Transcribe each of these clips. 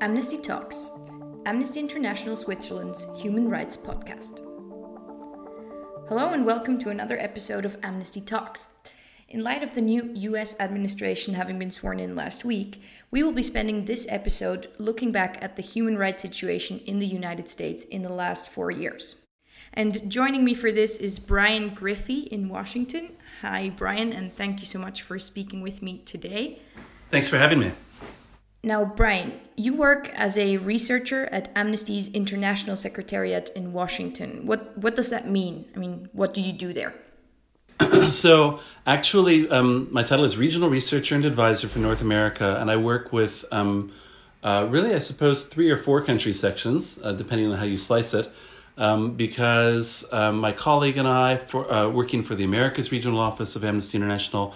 Amnesty Talks, Amnesty International Switzerland's human rights podcast. Hello and welcome to another episode of Amnesty Talks. In light of the new US administration having been sworn in last week, we will be spending this episode looking back at the human rights situation in the United States in the last four years. And joining me for this is Brian Griffey in Washington. Hi, Brian, and thank you so much for speaking with me today. Thanks for having me. Now, Brian, you work as a researcher at Amnesty's International Secretariat in Washington. What what does that mean? I mean, what do you do there? so, actually, um, my title is Regional Researcher and Advisor for North America, and I work with um, uh, really, I suppose, three or four country sections, uh, depending on how you slice it. Um, because um, my colleague and I, for uh, working for the Americas Regional Office of Amnesty International,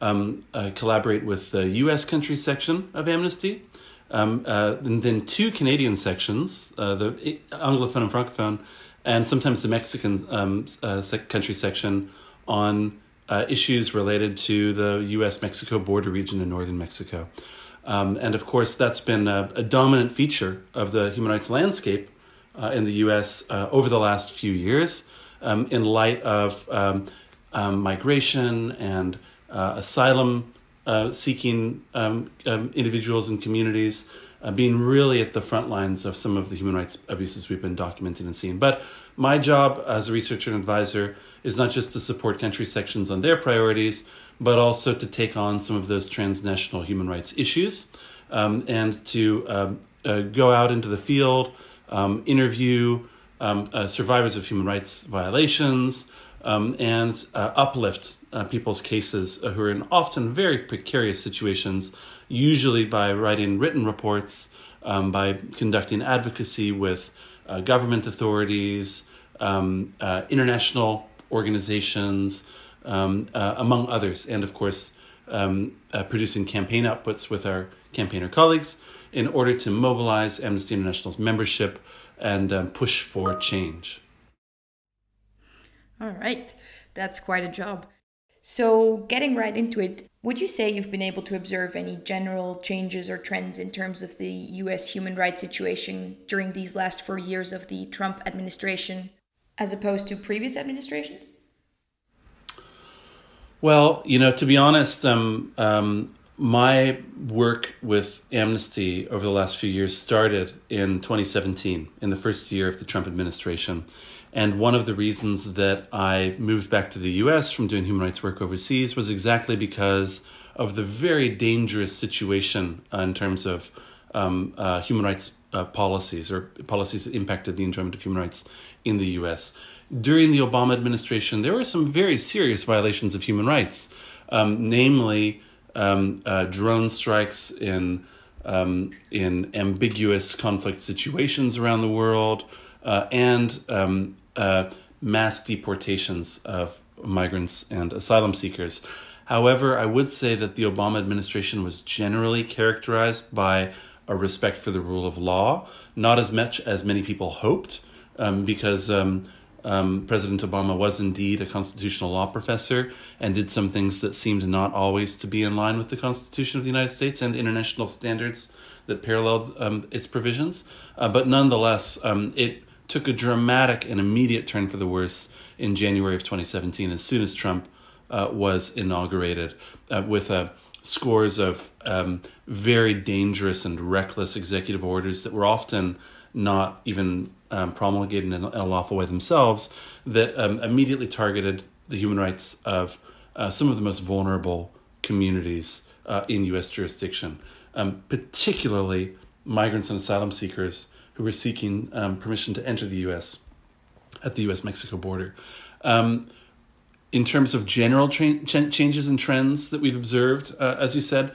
um, uh, collaborate with the U.S. country section of Amnesty, um, uh, and then two Canadian sections, uh, the Anglophone and Francophone, and sometimes the Mexican um, uh, country section on uh, issues related to the U.S. Mexico border region in northern Mexico. Um, and of course, that's been a, a, dominant feature of the human rights landscape uh, in the U.S. over the last few years, um, in light of um, migration and uh, asylum uh, seeking um, um, individuals and communities, uh, being really at the front lines of some of the human rights abuses we've been documenting and seeing. But my job as a researcher and advisor is not just to support country sections on their priorities, but also to take on some of those transnational human rights issues um, and to um, uh, go out into the field, um, interview um, uh, survivors of human rights violations, um, and uh, uplift uh, people's cases uh, who are in often very precarious situations, usually by writing written reports, um, by conducting advocacy with uh, government authorities, um, uh, international organizations, um, uh, among others, and of course, um, producing campaign outputs with our campaigner colleagues in order to mobilize Amnesty International's membership and um, push for change. All right, that's quite a job. So, getting right into it, would you say you've been able to observe any general changes or trends in terms of the US human rights situation during these last four years of the Trump administration as opposed to previous administrations? Well, you know, to be honest, um, um, my work with Amnesty over the last few years started in 2017, in the first year of the Trump administration. And one of the reasons that I moved back to the US from doing human rights work overseas was exactly because of the very dangerous situation uh, in terms of um, uh, human rights uh, policies or policies that impacted the enjoyment of human rights in the US. During the Obama administration, there were some very serious violations of human rights, um, namely um, uh, drone strikes in, um, in ambiguous conflict situations around the world. Uh, and um, uh, mass deportations of migrants and asylum seekers. However, I would say that the Obama administration was generally characterized by a respect for the rule of law, not as much as many people hoped, um, because um, um, President Obama was indeed a constitutional law professor and did some things that seemed not always to be in line with the Constitution of the United States and international standards that paralleled um, its provisions. Uh, but nonetheless, um, it took a dramatic and immediate turn for the worse in January of 2017 as soon as Trump uh, was inaugurated uh, with uh, scores of um, very dangerous and reckless executive orders that were often not even um, promulgated in a, lawful way themselves that um, immediately targeted the human rights of uh, some of the most vulnerable communities uh, in U.S. jurisdiction, um, particularly migrants and asylum seekers who were seeking um, permission to enter the U.S. at the U.S. Mexico border. Um, in terms of general tra- ch- changes and trends that we've observed, uh, as you said,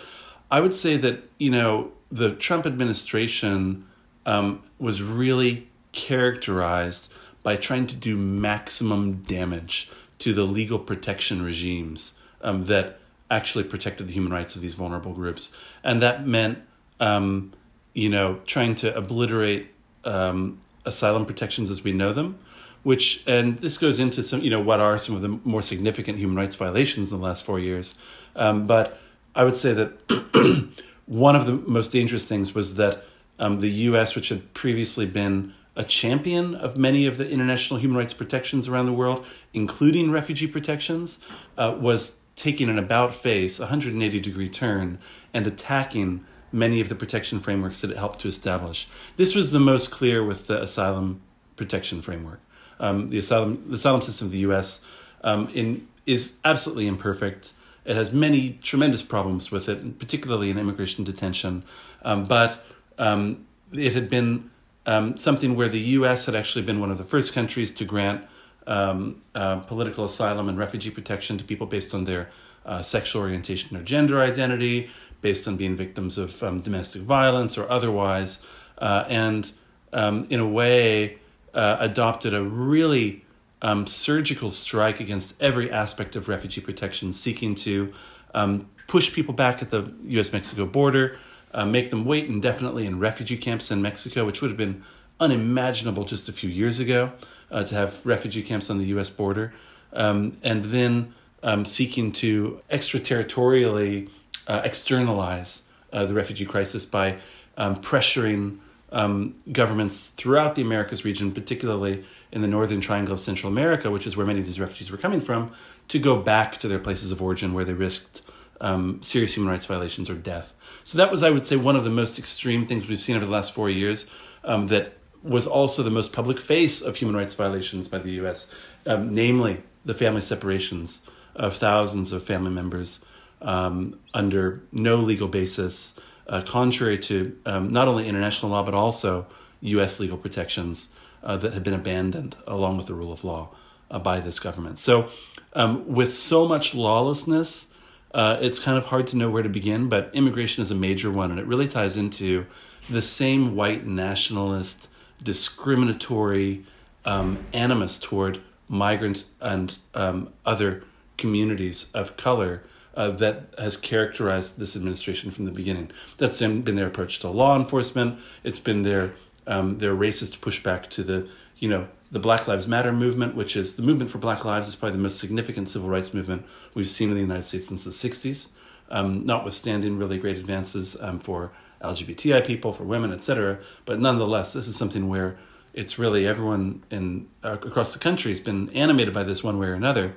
I would say that you know the Trump administration um, was really characterized by trying to do maximum damage to the legal protection regimes um, that actually protected the human rights of these vulnerable groups, and that meant um, you know trying to obliterate um, asylum protections as we know them, which and this goes into some you know what are some of the more significant human rights violations in the last four years, um, but I would say that one of the most dangerous things was that um, the U.S., which had previously been a champion of many of the international human rights protections around the world, including refugee protections, uh, was taking an about face, 180 degree turn, and attacking many of the protection frameworks that it helped to establish. This was the most clear with the asylum protection framework. Um, the asylum the asylum system of the U.S. Um, in is absolutely imperfect. It has many tremendous problems with it, particularly in immigration detention. Um, but um, it had been um, something where the U.S. had actually been one of the first countries to grant um, uh, political asylum and refugee protection to people based on their uh, sexual orientation or gender identity, based on being victims of um, domestic violence or otherwise, uh, and um, in a way uh, adopted a really um, surgical strike against every aspect of refugee protection, seeking to um, push people back at the U.S. Mexico border, uh, make them wait indefinitely in refugee camps in Mexico, which would have been unimaginable just a few years ago uh, to have refugee camps on the U.S. border, um, and then um, seeking to extraterritorially uh, externalize uh, the refugee crisis by um, pressuring um, governments throughout the Americas region, particularly in the northern triangle of Central America, which is where many of these refugees were coming from, to go back to their places of origin where they risked um, serious human rights violations or death. So that was, I would say, one of the most extreme things we've seen over the last four years um, that was also the most public face of human rights violations by the U.S., um, namely the family separations of thousands of family members um, under no legal basis, uh, contrary to um, not only international law but also U.S. legal protections uh, that had been abandoned along with the rule of law uh, by this government. So, um, with so much lawlessness, uh, it's kind of hard to know where to begin, but immigration is a major one, and it really ties into the same white nationalist, discriminatory um, animus toward migrant and um, other communities of color uh, that has characterized this administration from the beginning. That's been their approach to law enforcement. It's been their um, their racist pushback to the you know the Black Lives Matter movement, which is the movement for Black lives, is probably the most significant civil rights movement we've seen in the United States since the '60s. Um, notwithstanding really great advances um, for LGBTI people, for women, etc. But nonetheless, this is something where it's really everyone in uh, across the country has been animated by this one way or another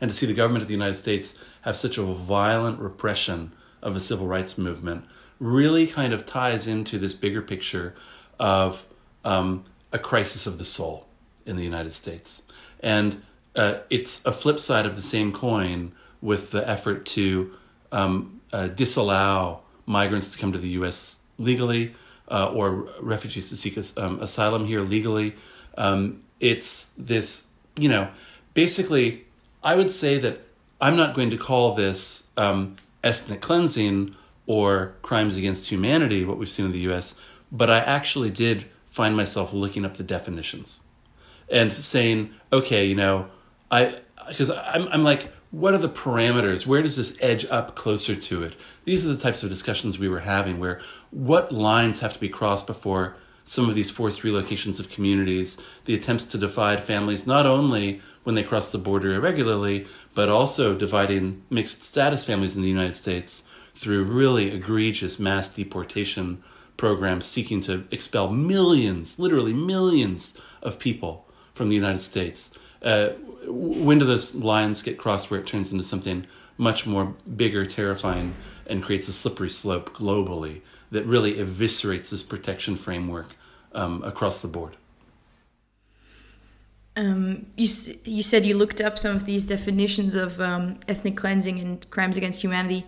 and to see the government of the United States have such a violent repression of a civil rights movement really kind of ties into this bigger picture of um, a crisis of the soul in the United States. And uh, it's a flip side of the same coin with the effort to um, uh, disallow migrants to come to the U.S. legally uh, or refugees to seek um, asylum here legally. Um, it's this, you know, basically I would say that I'm not going to call this um, ethnic cleansing or crimes against humanity, what we've seen in the US, but I actually did find myself looking up the definitions and saying, okay, you know, I, because I'm, I'm like, what are the parameters? Where does this edge up closer to it? These are the types of discussions we were having where what lines have to be crossed before some of these forced relocations of communities, the attempts to divide families not only when they cross the border irregularly, but also dividing mixed status families in the United States through really egregious mass deportation programs seeking to expel millions, literally millions of people from the United States. Uh, when do those lines get crossed where it turns into something much more bigger, terrifying, and creates a slippery slope globally that really eviscerates this protection framework um, across the board? Um, you you said you looked up some of these definitions of um, ethnic cleansing and crimes against humanity.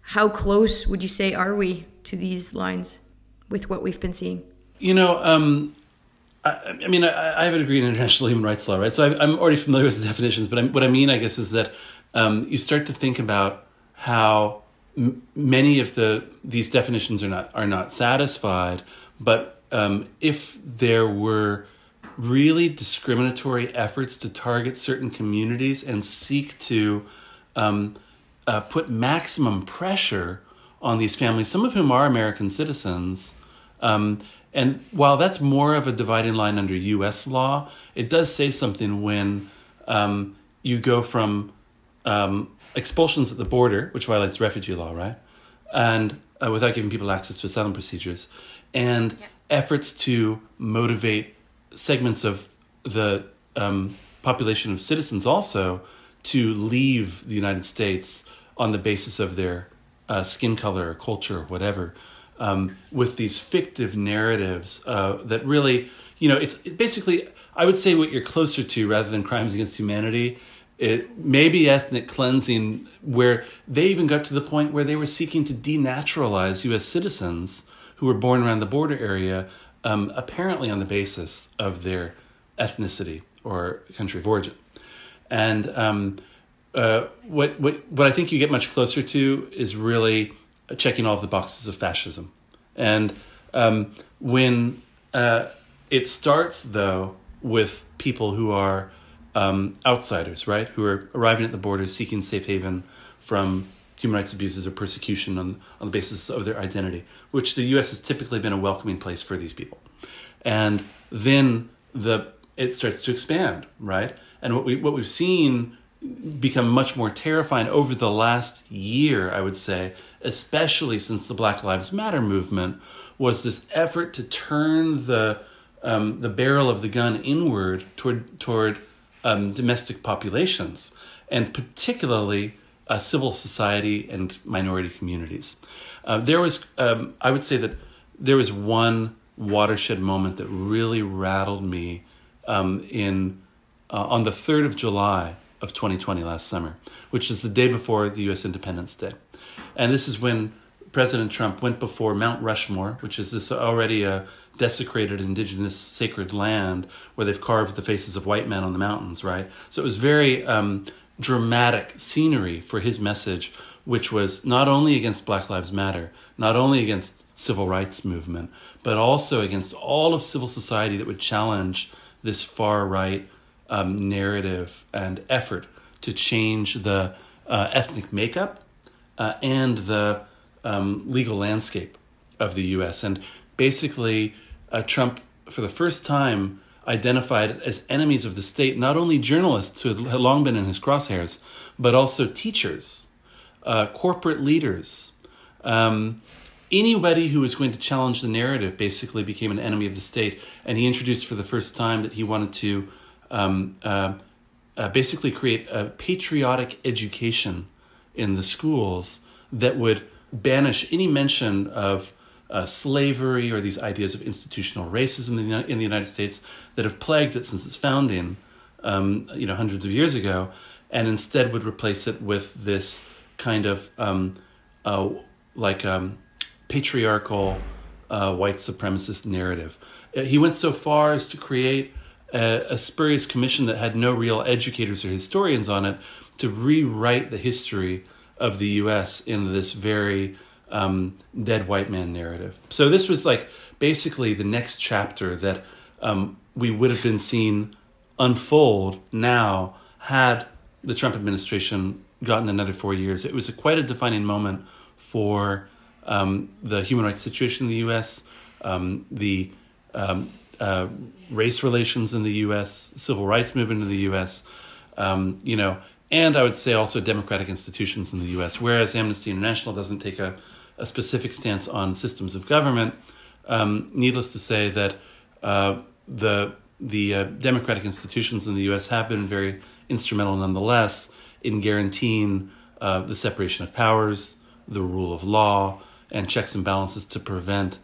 How close would you say are we to these lines with what we've been seeing? You know, um, I, I, mean, I, I, have a degree in international human rights law, right? So I, am already familiar with the definitions. But I'm, what I mean, I guess, is that um, you start to think about how m- many of the these definitions are not are not satisfied. But um, if there were really discriminatory efforts to target certain communities and seek to um, uh, put maximum pressure on these families, some of whom are American citizens. Um, and while that's more of a dividing line under U.S. law, it does say something when um, you go from um, expulsions at the border, which violates refugee law, right? And uh, without giving people access to asylum procedures, and Yeah. efforts to motivate segments of the um, population of citizens also to leave the United States on the basis of their uh, skin color or culture or whatever, um, with these fictive narratives uh, that really, you know, it's, it's basically, I would say what you're closer to rather than crimes against humanity. It may be ethnic cleansing, where they even got to the point where they were seeking to denaturalize U.S. citizens who were born around the border area, um, apparently on the basis of their ethnicity or country of origin. And um, uh, what, what, what I think you get much closer to is really checking all the boxes of fascism. And um, when uh, it starts, though, with people who are um, outsiders, right, who are arriving at the border seeking safe haven from human rights abuses or persecution on, on the basis of their identity, which the U.S. has typically been a welcoming place for these people. And then the it starts to expand, right? And what we what we've seen become much more terrifying over the last year, I would say, especially since the Black Lives Matter movement, was this effort to turn the um, the barrel of the gun inward toward toward um, domestic populations, and particularly uh, civil society and minority communities. Uh, there was, um, I would say that there was one watershed moment that really rattled me um, in uh, on the third of July of 2020 last summer, which is the day before the U.S. Independence Day, and this is when President Trump went before Mount Rushmore, which is this already a desecrated indigenous sacred land where they've carved the faces of white men on the mountains, right? So it was very um, dramatic scenery for his message, which was not only against Black Lives Matter, not only against civil rights movement, but also against all of civil society that would challenge this far right um, narrative and effort to change the uh, ethnic makeup uh, and the um, legal landscape of the U.S. And basically, uh, Trump, for the first time, identified as enemies of the state not only journalists who had long been in his crosshairs, but also teachers, uh, corporate leaders. Um, anybody who was going to challenge the narrative basically became an enemy of the state. And he introduced for the first time that he wanted to um, uh, uh, basically create a patriotic education in the schools that would banish any mention of uh, slavery or these ideas of institutional racism in the, in the United States that have plagued it since its founding, um, you know, hundreds of years ago, and instead would replace it with this kind of um, uh, like um, patriarchal uh, white supremacist narrative. Uh, he went so far as to create a, a spurious commission that had no real educators or historians on it to rewrite the history of the U.S. in this very um, dead white man narrative. So this was like basically the next chapter that um, we would have been seeing unfold now had the Trump administration gotten another four years. It was a, quite a defining moment for um, the human rights situation in the U.S., um, the um, uh, race relations in the U.S., civil rights movement in the U.S., um, you know, and I would say also democratic institutions in the U.S. Whereas Amnesty International doesn't take a, a specific stance on systems of government, um, needless to say that uh, the the uh, democratic institutions in the U.S. have been very instrumental, nonetheless, in guaranteeing uh, the separation of powers, the rule of law, and checks and balances to prevent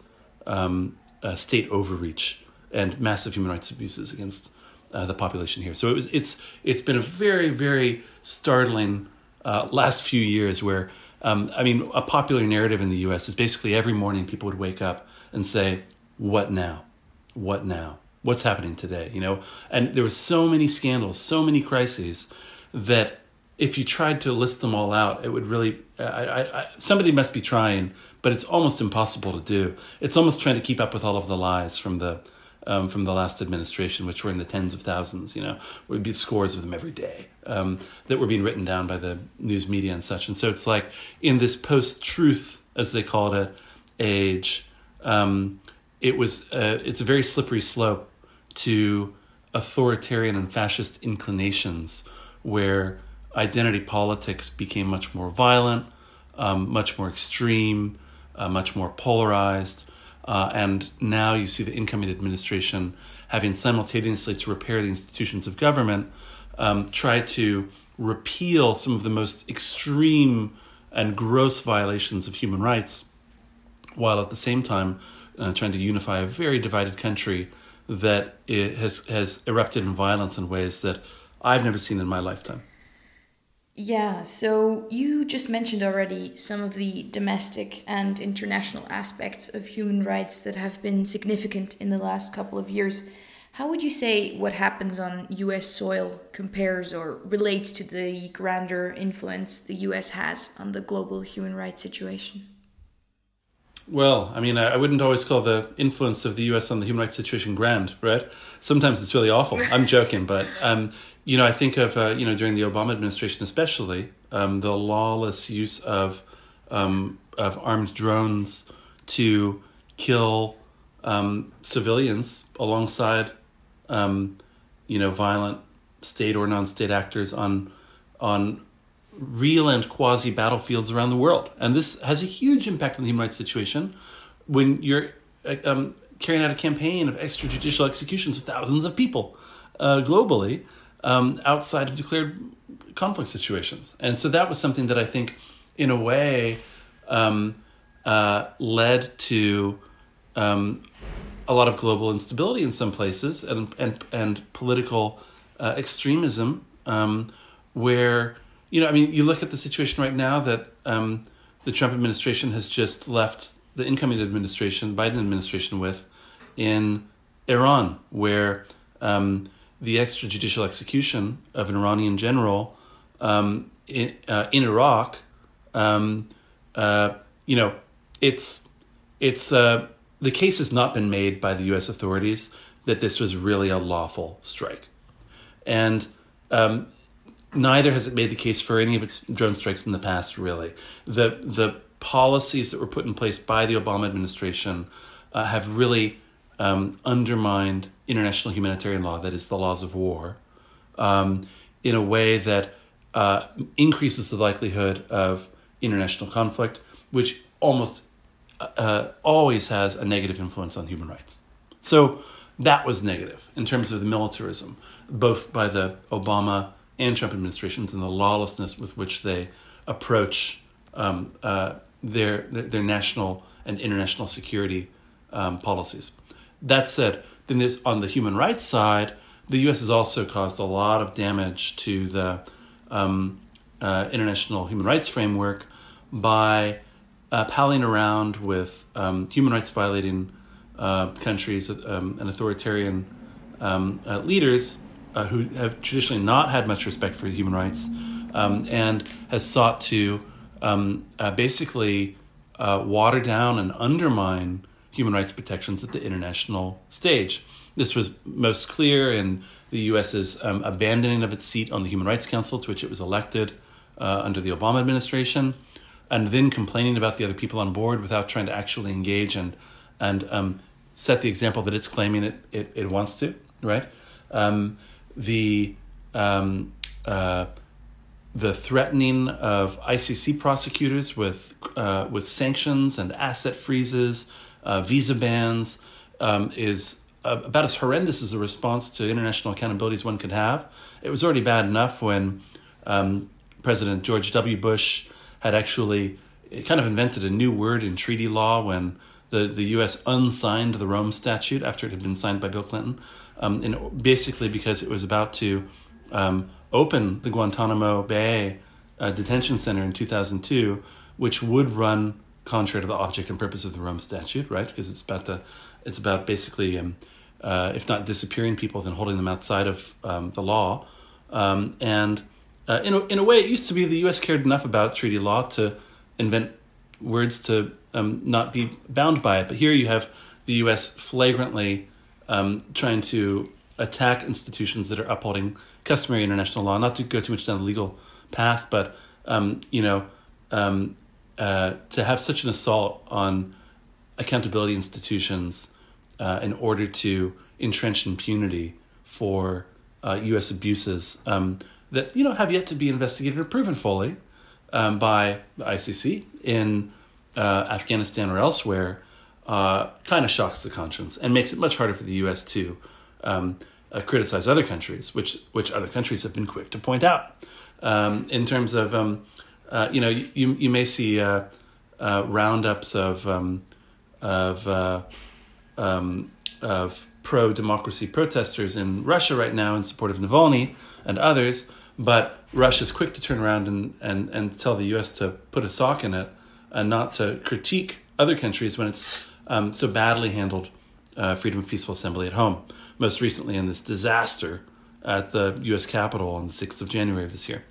um, state overreach and massive human rights abuses against uh, the population here. So it was it's it's been a very very startling uh, last few years where um, I mean a popular narrative in the U.S. is basically every morning people would wake up and say, "What now? What now? What's happening today?" You know, and there was so many scandals, so many crises that if you tried to list them all out, it would really I, I, I, somebody must be trying, but it's almost impossible to do. It's almost trying to keep up with all of the lies from the um, from the last administration, which were in the tens of thousands, you know, would be scores of them every day um, that were being written down by the news media and such. And so it's like in this post truth, as they called it, age, um, it was uh, it's a very slippery slope to authoritarian and fascist inclinations where identity politics became much more violent, um, much more extreme, uh, much more polarized. Uh, and now you see the incoming administration having simultaneously to repair the institutions of government, um, try to repeal some of the most extreme and gross violations of human rights, while at the same time uh, trying to unify a very divided country that has has erupted in violence in ways that I've never seen in my lifetime. Yeah, so you just mentioned already some of the domestic and international aspects of human rights that have been significant in the last couple of years. How would you say what happens on US soil compares or relates to the grander influence the US has on the global human rights situation? Well, I mean, I wouldn't always call the influence of the U.S. on the human rights situation grand, right? Sometimes it's really awful. I'm joking, but um, you know, I think of uh, you know during the Obama administration, especially um, the lawless use of um, of armed drones to kill um, civilians alongside um, you know violent state or non-state actors on on real and quasi battlefields around the world. And this has a huge impact on the human rights situation when you're um, carrying out a campaign of extrajudicial executions of thousands of people uh, globally um, outside of declared conflict situations. And so that was something that I think, in a way, um, uh, led to um, a lot of global instability in some places and, and, and political uh, extremism um, where you know, I mean, you look at the situation right now that um, the Trump administration has just left the incoming administration, Biden administration, with in Iran, where um, the extrajudicial execution of an Iranian general um, in, uh, in Iraq, um, uh, you know, it's it's uh, the case has not been made by the U.S. authorities that this was really a lawful strike, and um, neither has it made the case for any of its drone strikes in the past. Really, the the policies that were put in place by the Obama administration uh, have really um, undermined international humanitarian law, that is, the laws of war, um, in a way that uh, increases the likelihood of international conflict, which almost uh, always has a negative influence on human rights. So that was negative in terms of the militarism, both by the Obama and Trump administrations and the lawlessness with which they approach um, uh, their, their, their national and international security um, policies. That said, then there's on the human rights side, the U.S. has also caused a lot of damage to the um, uh, international human rights framework by uh, palling around with um, human rights violating uh, countries um, and authoritarian um, uh, leaders uh, who have traditionally not had much respect for human rights um, and has sought to um, uh, basically water down and undermine human rights protections at the international stage. This was most clear in the U.S.'s um, abandoning of its seat on the Human Rights Council, to which it was elected uh, under the Obama administration, and then complaining about the other people on board without trying to actually engage and and um, set the example that it's claiming it, it, it wants to, right? Um, the um, uh, the threatening of ICC prosecutors with uh, with sanctions and asset freezes, uh, visa bans, um, is about as horrendous as a response to international accountability as one could have. It was already bad enough when um, President George W. Bush had actually kind of invented a new word in treaty law when the, the U.S. unsigned the Rome Statute after it had been signed by Bill Clinton um, and basically because it was about to um, open the Guantanamo Bay uh, detention center in 2002, which would run contrary to the object and purpose of the Rome Statute, right? Because it's about the, it's about basically, um, uh, if not disappearing people, then holding them outside of um, the law. Um, and uh, in a, in a way, it used to be the U.S. cared enough about treaty law to invent words to um, not be bound by it. But here you have the U.S. flagrantly um, trying to attack institutions that are upholding customary international law. Not to go too much down the legal path, but um, you know, um, uh, to have such an assault on accountability institutions uh, in order to entrench impunity for uh, U.S. abuses um, that you know have yet to be investigated or proven fully um, by the ICC in uh, Afghanistan or elsewhere uh, kind of shocks the conscience and makes it much harder for the U.S. to um, criticize other countries, which which other countries have been quick to point out. Um, in terms of, um, uh, you know, you you may see uh, uh, roundups of um, of uh, um, of pro democracy protesters in Russia right now in support of Navalny and others, but Russia's quick to turn around and, and, and tell the U.S. to put a sock in it and not to critique other countries when it's um, so badly handled uh, freedom of peaceful assembly at home. Most recently, in this disaster at the U.S. Capitol on the 6th of January of this year.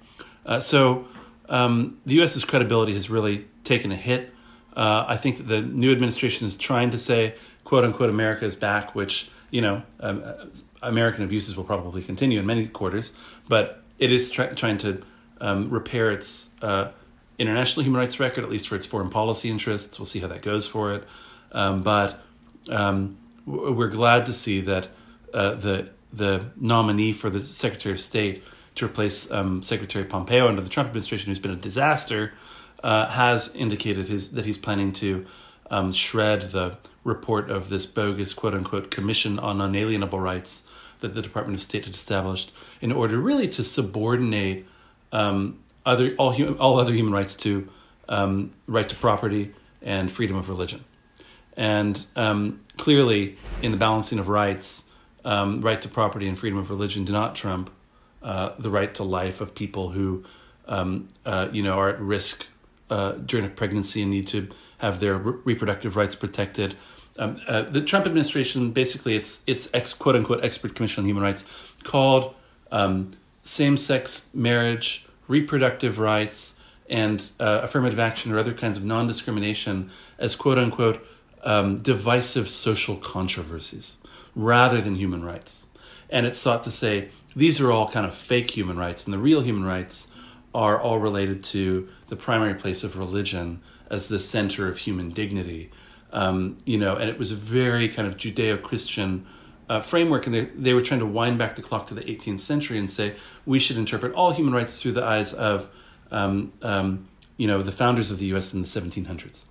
Uh, so um, the U.S.'s credibility has really taken a hit. Uh, I think the new administration is trying to say, quote unquote, America is back, which, you know, um, uh, American abuses will probably continue in many quarters, but it is try- trying to um, repair its uh, international human rights record, at least for its foreign policy interests. We'll see how that goes for it. Um, but um, we're glad to see that uh, the the nominee for the Secretary of State to replace um, Secretary Pompeo under the Trump administration, who's been a disaster, uh, has indicated his that he's planning to um, shred the report of this bogus quote unquote commission on unalienable rights that the Department of State had established in order really to subordinate um, other all human, all other human rights to um, right to property and freedom of religion. And um, clearly, in the balancing of rights, um, right to property and freedom of religion do not trump uh, the right to life of people who, um, uh, you know, are at risk uh, during a pregnancy and need to have their re- reproductive rights protected. Um, uh, the Trump administration, basically, its its ex, quote unquote expert commission on human rights, called um, same sex marriage, reproductive rights, and uh, affirmative action or other kinds of non discrimination as quote unquote um, divisive social controversies rather than human rights. And it sought to say these are all kind of fake human rights, and the real human rights are all related to the primary place of religion as the center of human dignity. Um, you know, and it was a very kind of Judeo Christian uh, framework, and they, they were trying to wind back the clock to the 18th century and say we should interpret all human rights through the eyes of, um, um, you know, the founders of the U.S. in the 1700s.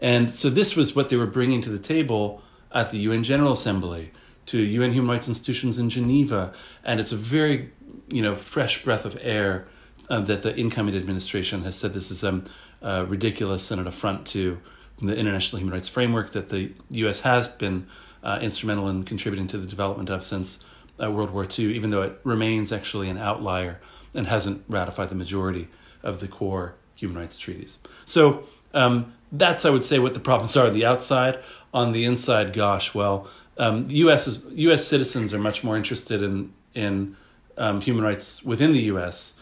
And so this was what they were bringing to the table at the UN General Assembly, to UN human rights institutions in Geneva, and it's a very, you know, fresh breath of air uh, that the incoming administration has said this is um, uh, ridiculous and an affront to the international human rights framework that the U.S. has been uh, instrumental in contributing to the development of since uh, World War II, even though it remains actually an outlier and hasn't ratified the majority of the core human rights treaties. So um, that's, I would say, what the problems are on the outside. On the inside, gosh, well, um, U.S. Is, U.S. citizens are much more interested in in um, human rights within the U.S.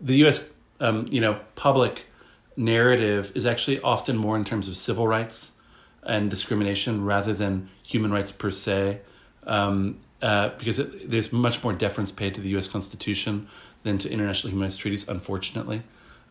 The U.S. Um, you know public narrative is actually often more in terms of civil rights and discrimination rather than human rights per se, um, uh, because it, there's much more deference paid to the U.S. Constitution than to international human rights treaties, unfortunately.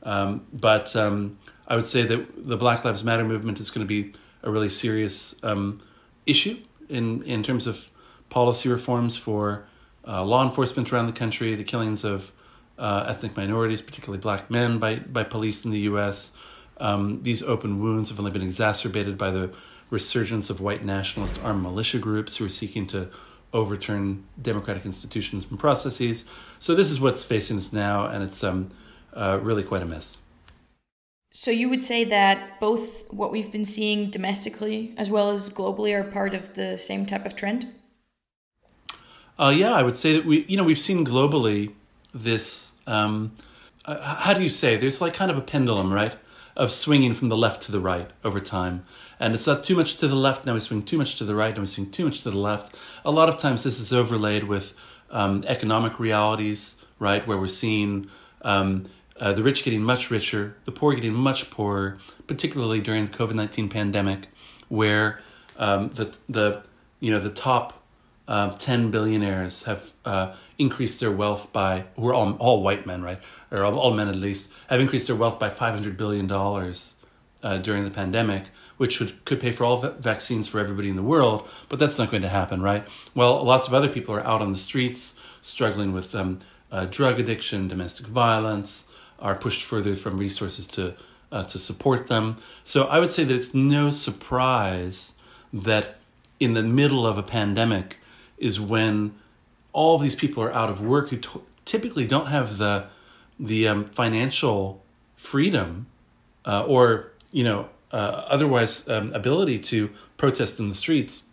Um, but um, I would say that the Black Lives Matter movement is going to be a really serious um, issue in in terms of policy reforms for uh, law enforcement around the country, the killings of uh, ethnic minorities, particularly black men, by by police in the U.S. Um, these open wounds have only been exacerbated by the resurgence of white nationalist armed militia groups who are seeking to overturn democratic institutions and processes. So this is what's facing us now, and it's um, uh, really quite a mess. So you would say that both what we've been seeing domestically as well as globally are part of the same type of trend? Uh, yeah, I would say that we, you know, we've seen globally this. Um, uh, how do you say? There's like kind of a pendulum, right, of swinging from the left to the right over time, and it's not too much to the left. Now we swing too much to the right. Now we swing too much to the left. A lot of times this is overlaid with um, economic realities, right, where we're seeing. Um, uh, the rich getting much richer, the poor getting much poorer, particularly during the COVID nineteen pandemic, where um, the the you know the top uh, ten billionaires have uh, increased their wealth by who are all all white men, right, or all, all men at least, have increased their wealth by five hundred billion dollars uh, during the pandemic, which would could pay for all vaccines for everybody in the world, but that's not going to happen, right? Well, lots of other people are out on the streets struggling with um, uh, drug addiction, domestic violence are pushed further from resources to uh, to support them. So I would say that it's no surprise that in the middle of a pandemic is when all these people are out of work who t- typically don't have the the um, financial freedom uh, or you know uh, otherwise um, ability to protest in the streets.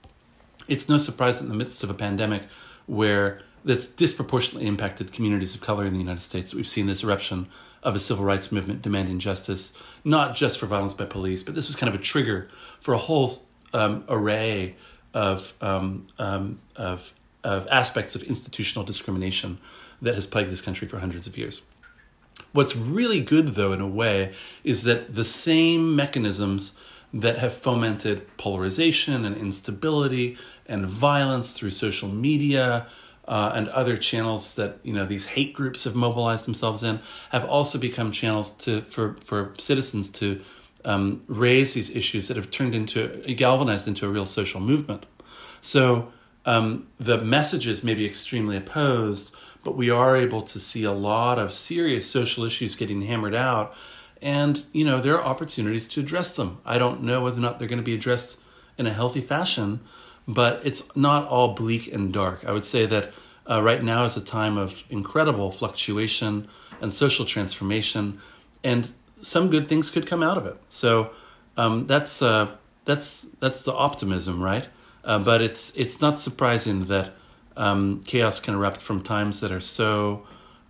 It's no surprise in the midst of a pandemic where that's disproportionately impacted communities of color in the United States we've seen this eruption of a civil rights movement demanding justice, not just for violence by police, but this was kind of a trigger for a whole um, array of, um, um, of, of aspects of institutional discrimination that has plagued this country for hundreds of years. What's really good, though, in a way, is that the same mechanisms that have fomented polarization and instability and violence through social media uh, and other channels that you know these hate groups have mobilized themselves in have also become channels to for for citizens to um, raise these issues that have turned into galvanized into a real social movement. So um, the messages may be extremely opposed, but we are able to see a lot of serious social issues getting hammered out. And, you know, there are opportunities to address them. I don't know whether or not they're going to be addressed in a healthy fashion, but it's not all bleak and dark. I would say that uh, right now is a time of incredible fluctuation and social transformation, and some good things could come out of it. So um, that's uh, that's that's the optimism, right? Uh, but it's it's not surprising that um, chaos can erupt from times that are so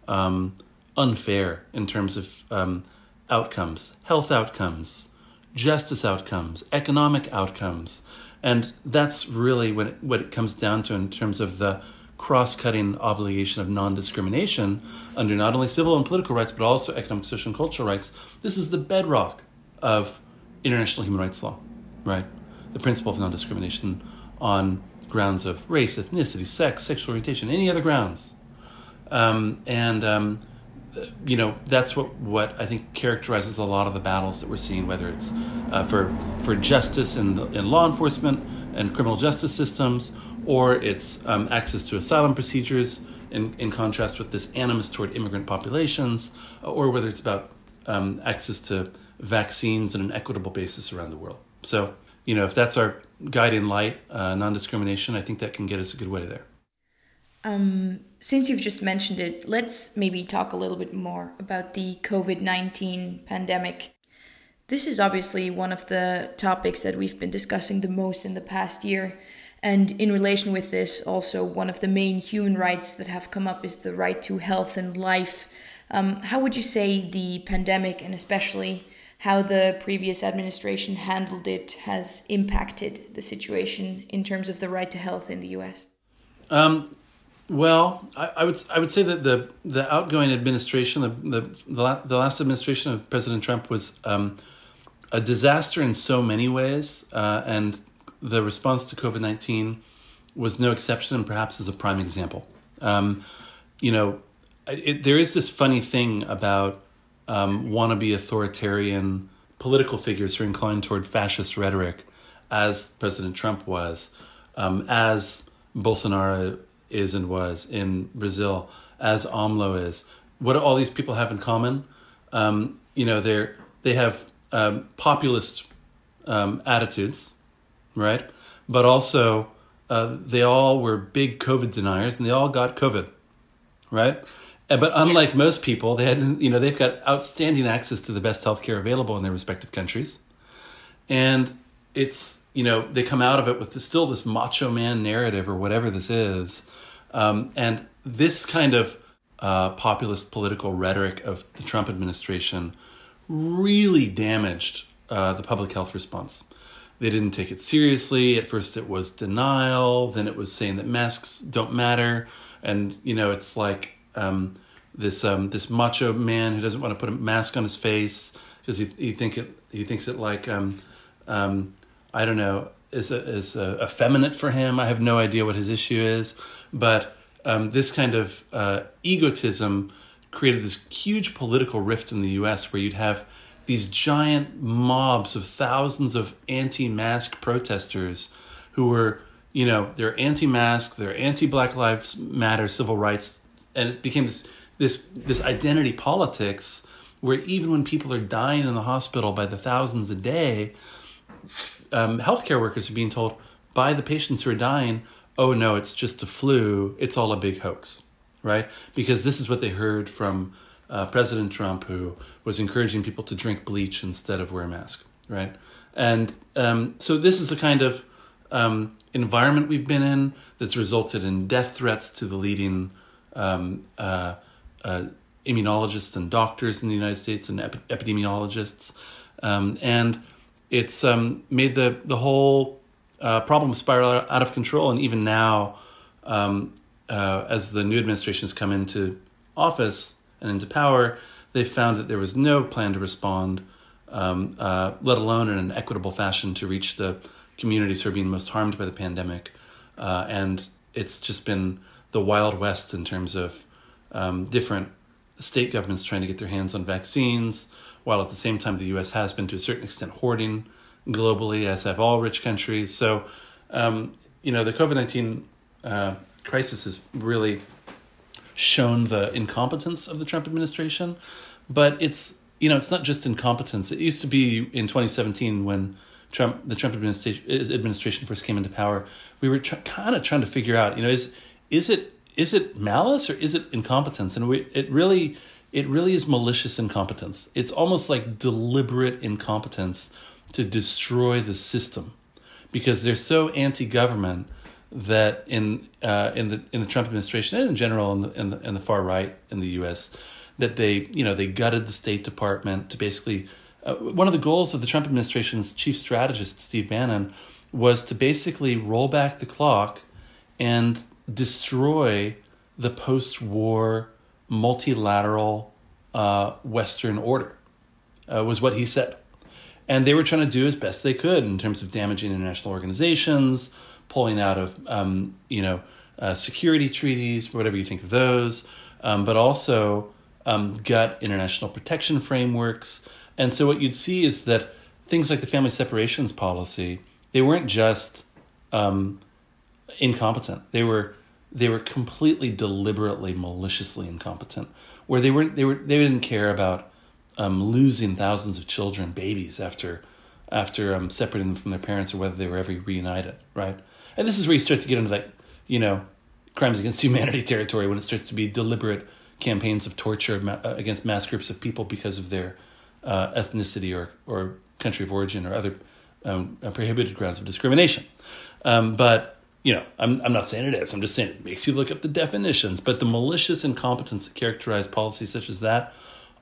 um, unfair in terms of um, outcomes, health outcomes, justice outcomes, economic outcomes. And that's really what it, what it comes down to in terms of the cross cutting obligation of non discrimination under not only civil and political rights, but also economic, social, and cultural rights. This is the bedrock of international human rights law, right? The principle of non discrimination on grounds of race, ethnicity, sex, sexual orientation, any other grounds. Um, and um, you know that's what what I think characterizes a lot of the battles that we're seeing, whether it's uh, for for justice in the, in law enforcement and criminal justice systems, or it's um, access to asylum procedures. In, in contrast with this animus toward immigrant populations, or whether it's about um, access to vaccines on an equitable basis around the world. So, you know, if that's our guiding light, uh, non discrimination, I think that can get us a good way there. Um, since you've just mentioned it, let's maybe talk a little bit more about the COVID 19 pandemic. This is obviously one of the topics that we've been discussing the most in the past year. And in relation with this, also one of the main human rights that have come up is the right to health and life. Um, how would you say the pandemic, and especially how the previous administration handled it, has impacted the situation in terms of the right to health in the US? Um, well, I, I, would I would say that the the outgoing administration, the the the, last administration of President Trump was um, a disaster in so many ways, uh, and the response to COVID nineteen was no exception, and perhaps is a prime example. Um, you know, it, there is this funny thing about um, wannabe authoritarian political figures who are inclined toward fascist rhetoric, as President Trump was, um, as Bolsonaro is and was in Brazil, as AMLO is. What do all these people have in common? Um, you know, they're they have um, populist um, attitudes, right? But also, uh, they all were big COVID deniers, and they all got COVID, right? And but unlike most people, they had you know they've got outstanding access to the best healthcare available in their respective countries, and it's you know they come out of it with the, still this macho man narrative or whatever this is um, and this kind of uh, populist political rhetoric of the Trump administration really damaged uh, the public health response. They didn't take it seriously. At first, it was denial. Then it was saying that masks don't matter, and you know, it's like um, this um, this macho man who doesn't want to put a mask on his face because he he think it he thinks it like um, um, I don't know is a, is a, effeminate for him. I have no idea what his issue is. But um, this kind of uh, egotism created this huge political rift in the US where you'd have these giant mobs of thousands of anti mask protesters who were, you know, they're anti mask, they're anti Black Lives Matter civil rights. And it became this, this, this identity politics where even when people are dying in the hospital by the thousands a day, um, healthcare workers are being told by the patients who are dying, oh no, it's just a flu, it's all a big hoax, right? Because this is what they heard from uh, President Trump, who was encouraging people to drink bleach instead of wear a mask, right? And um, so this is the kind of um, environment we've been in that's resulted in death threats to the leading um, uh, uh, immunologists and doctors in the United States and ep- epidemiologists. Um, and it's um, made the, the whole uh, problem spiral out of control. And even now, um, uh, as the new administration has come into office and into power, they found that there was no plan to respond, um, uh, let alone in an equitable fashion to reach the communities who are being most harmed by the pandemic. Uh, and it's just been the Wild West in terms of um, different state governments trying to get their hands on vaccines, while at the same time, the US has been to a certain extent hoarding globally, as have all rich countries. So, um, you know, the COVID 19 uh, crisis is really shown the incompetence of the Trump administration. But it's, you know, it's not just incompetence. It used to be in 2017 when Trump, the Trump administration, administration first came into power, we were tr- kind of trying to figure out, you know, is is it is it malice or is it incompetence? And we, it really it really is malicious incompetence. It's almost like deliberate incompetence to destroy the system because they're so anti-government that in uh, in the in the Trump administration and in general in the, in the in the far right in the U.S. that they you know they gutted the State Department to basically uh, one of the goals of the Trump administration's chief strategist Steve Bannon was to basically roll back the clock and destroy the post-war multilateral uh, Western order, uh, was what he said. And they were trying to do as best they could in terms of damaging international organizations, pulling out of um, you know uh, security treaties, whatever you think of those, um, but also um, gut international protection frameworks. And so what you'd see is that things like the family separations policy, they weren't just um, incompetent; they were they were completely deliberately maliciously incompetent where they weren't they were they didn't care about um, losing thousands of children babies after after um, separating them from their parents or whether they were ever reunited right and this is where you start to get into that you know crimes against humanity territory when it starts to be deliberate campaigns of torture uh, against mass groups of people because of their uh, ethnicity or or country of origin or other um, prohibited grounds of discrimination um, but you know, I'm, I'm not saying it is. I'm just saying it makes you look up the definitions. But the malicious incompetence that characterized policies such as that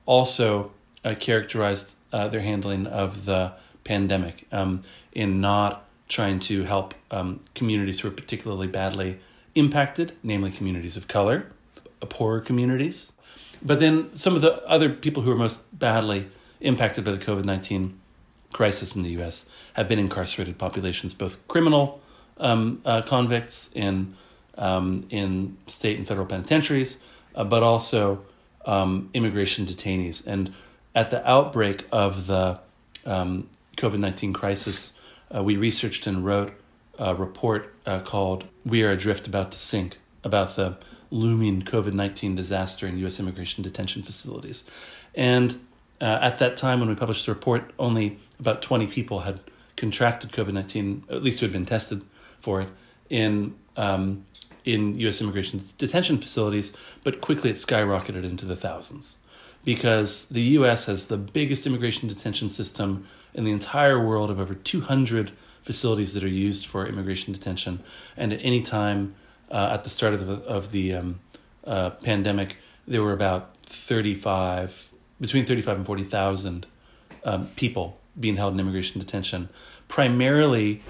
also uh, characterized uh, their handling of the pandemic um, in not trying to help um, communities who are particularly badly impacted, namely communities of color, poorer communities. But then some of the other people who are most badly impacted by the COVID 19 crisis in the US have been incarcerated populations, both criminal um, uh, convicts in um, in state and federal penitentiaries, uh, but also um, immigration detainees. And at the outbreak of the um, COVID nineteen crisis, uh, we researched and wrote a report uh, called "We Are Adrift About to Sink" about the looming COVID nineteen disaster in U.S. immigration detention facilities. And uh, at that time, when we published the report, only about twenty people had contracted COVID nineteen, at least who had been tested for it in um, in U.S. immigration detention facilities, but quickly it skyrocketed into the thousands because the U.S. has the biggest immigration detention system in the entire world of over 200 facilities that are used for immigration detention, and at any time uh, at the start of the of the um, uh, pandemic, there were about 35 between 35 and 40 thousand um, people being held in immigration detention, primarily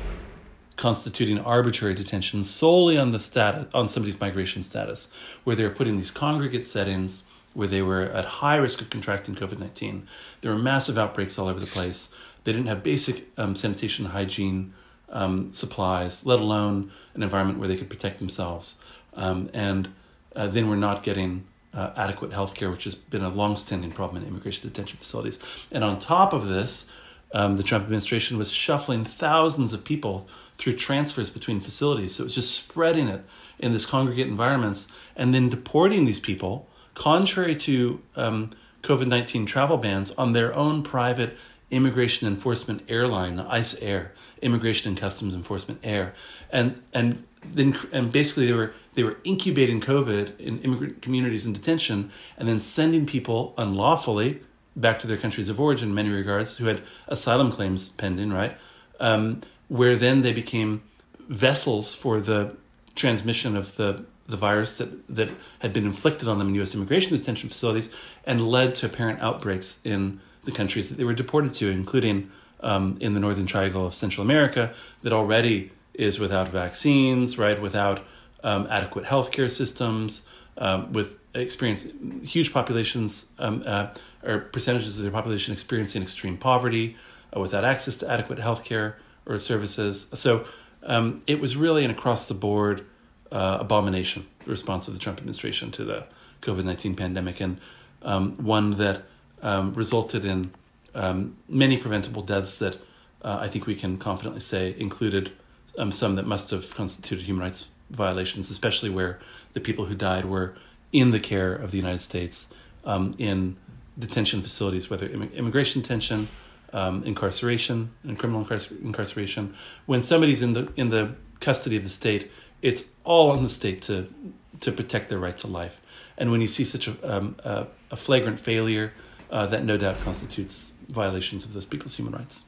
constituting arbitrary detention solely on the status on somebody's migration status, where they're put in these congregate settings where they were at high risk of contracting COVID nineteen. There were massive outbreaks all over the place. They didn't have basic um, sanitation hygiene um, supplies, let alone an environment where they could protect themselves. Um, and uh, then we're not getting uh, adequate health care, which has been a long-standing problem in immigration detention facilities. And on top of this, um, the Trump administration was shuffling thousands of people through transfers between facilities. So it was just spreading it in this congregate environments and then deporting these people, contrary to um, COVID 19 travel bans on their own private immigration enforcement airline, ICE Air, Immigration and Customs Enforcement Air. And, and then and basically they were they were incubating COVID in immigrant communities in detention and then sending people unlawfully back to their countries of origin in many regards who had asylum claims pending, right? Um, where then they became vessels for the transmission of the the virus that, that had been inflicted on them in U.S. immigration detention facilities and led to apparent outbreaks in the countries that they were deported to, including um, in the Northern Triangle of Central America, that already is without vaccines, right, without um, adequate healthcare systems, um, with experience huge populations um, uh, or percentages of their population experiencing extreme poverty, uh, without access to adequate healthcare or services. So um, it was really an across the board uh, abomination, the response of the Trump administration to the COVID 19 pandemic, and um, one that um, resulted in um, many preventable deaths that uh, I think we can confidently say included um, some that must have constituted human rights violations, especially where the people who died were in the care of the United States um, in detention facilities, whether immigration detention, um, incarceration, and criminal incarceration. When somebody's in the in the custody of the state, it's all on the state to to protect their right to life. And when you see such a, um, a, a, flagrant failure, uh, that no doubt constitutes violations of those people's human rights.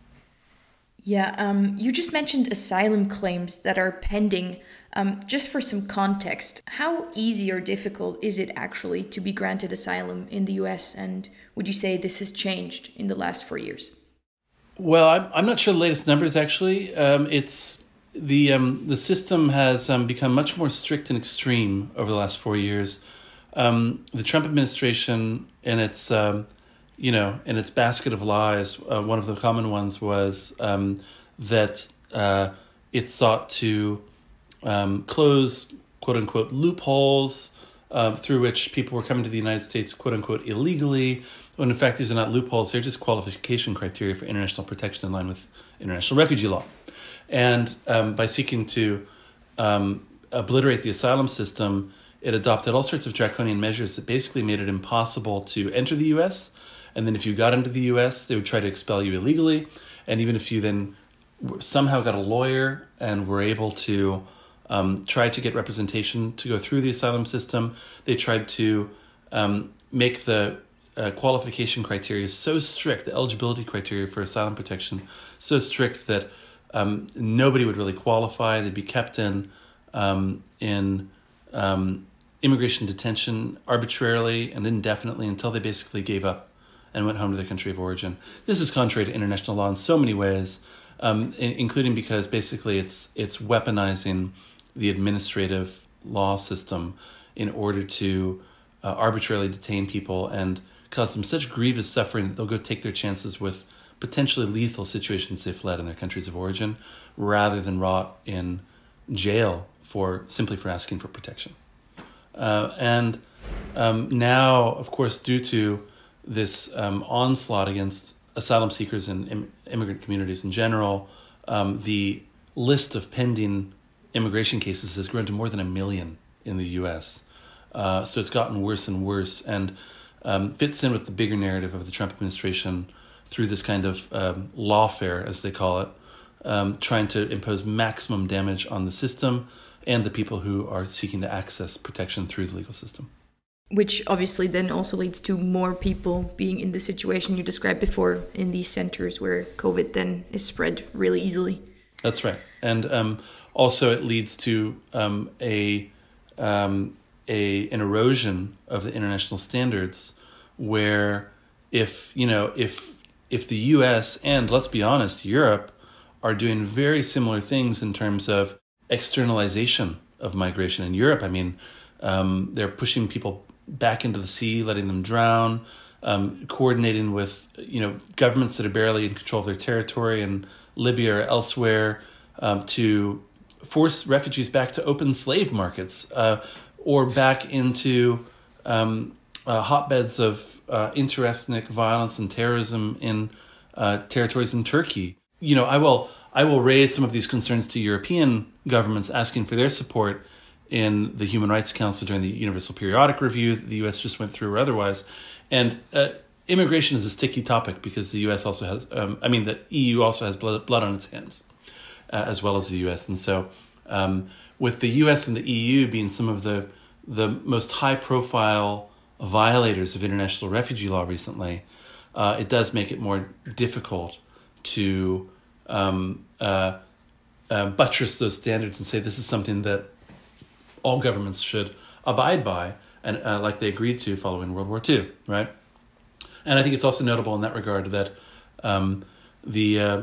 Yeah, um, you just mentioned asylum claims that are pending. Um, just for some context, how easy or difficult is it actually to be granted asylum in the US? And would you say this has changed in the last four years? Well, I'm, I'm not sure the latest numbers actually. Um, it's the um, the system has um, become much more strict and extreme over the last four years. Um, the Trump administration, in its um, you know, in its basket of lies, uh, one of the common ones was um, that uh, it sought to um, close quote unquote loopholes uh, through which people were coming to the United States quote unquote illegally. When in fact these are not loopholes; they're just qualification criteria for international protection in line with international refugee law. And um, by seeking to um, obliterate the asylum system, it adopted all sorts of draconian measures that basically made it impossible to enter the US. And then if you got into the US, they would try to expel you illegally. And even if you then somehow got a lawyer and were able to um, try to get representation to go through the asylum system, they tried to um, make the uh, qualification criteria so strict, the eligibility criteria for asylum protection so strict that um, nobody would really qualify. They'd be kept in um, in um, immigration detention arbitrarily and indefinitely until they basically gave up and went home to their country of origin. This is contrary to international law in so many ways, um, including because basically it's it's weaponizing the administrative law system in order to uh, arbitrarily detain people and cause them such grievous suffering that they'll go take their chances with potentially lethal situations they fled in their countries of origin rather than rot in jail for simply for asking for protection. Uh, and um, now, of course, due to this um, onslaught against asylum seekers and Im- immigrant communities in general, um, the list of pending immigration cases has grown to more than a million in the U.S. Uh, so it's gotten worse and worse, and um, fits in with the bigger narrative of the Trump administration through this kind of um, lawfare, as they call it, um, trying to impose maximum damage on the system and the people who are seeking to access protection through the legal system. Which obviously then also leads to more people being in the situation you described before in these centers where COVID then is spread really easily. That's right. And um, also, it leads to um, a, um, a an erosion of the international standards where if you know if if the US and let's be honest, Europe are doing very similar things in terms of externalization of migration in Europe. I mean, um, they're pushing people back into the sea, letting them drown, um, coordinating with you know governments that are barely in control of their territory in Libya or elsewhere um, to force refugees back to open slave markets uh, or back into um, uh, hotbeds of uh, interethnic violence and terrorism in uh, territories in Turkey. You know, I will I will raise some of these concerns to European governments, asking for their support in the Human Rights Council during the Universal Periodic Review that the U.S. just went through or otherwise. And uh, immigration is a sticky topic because the U.S. also has, um, I mean, the EU also has blood, blood on its hands, uh, as well as the U.S. And so, um, with the U.S. and the EU being some of the the most high profile violators of international refugee law recently, uh, it does make it more difficult to um, uh, uh, buttress those standards and say this is something that all governments should abide by, and uh, like they agreed to following World War II, right? And I think it's also notable in that regard that um, the uh,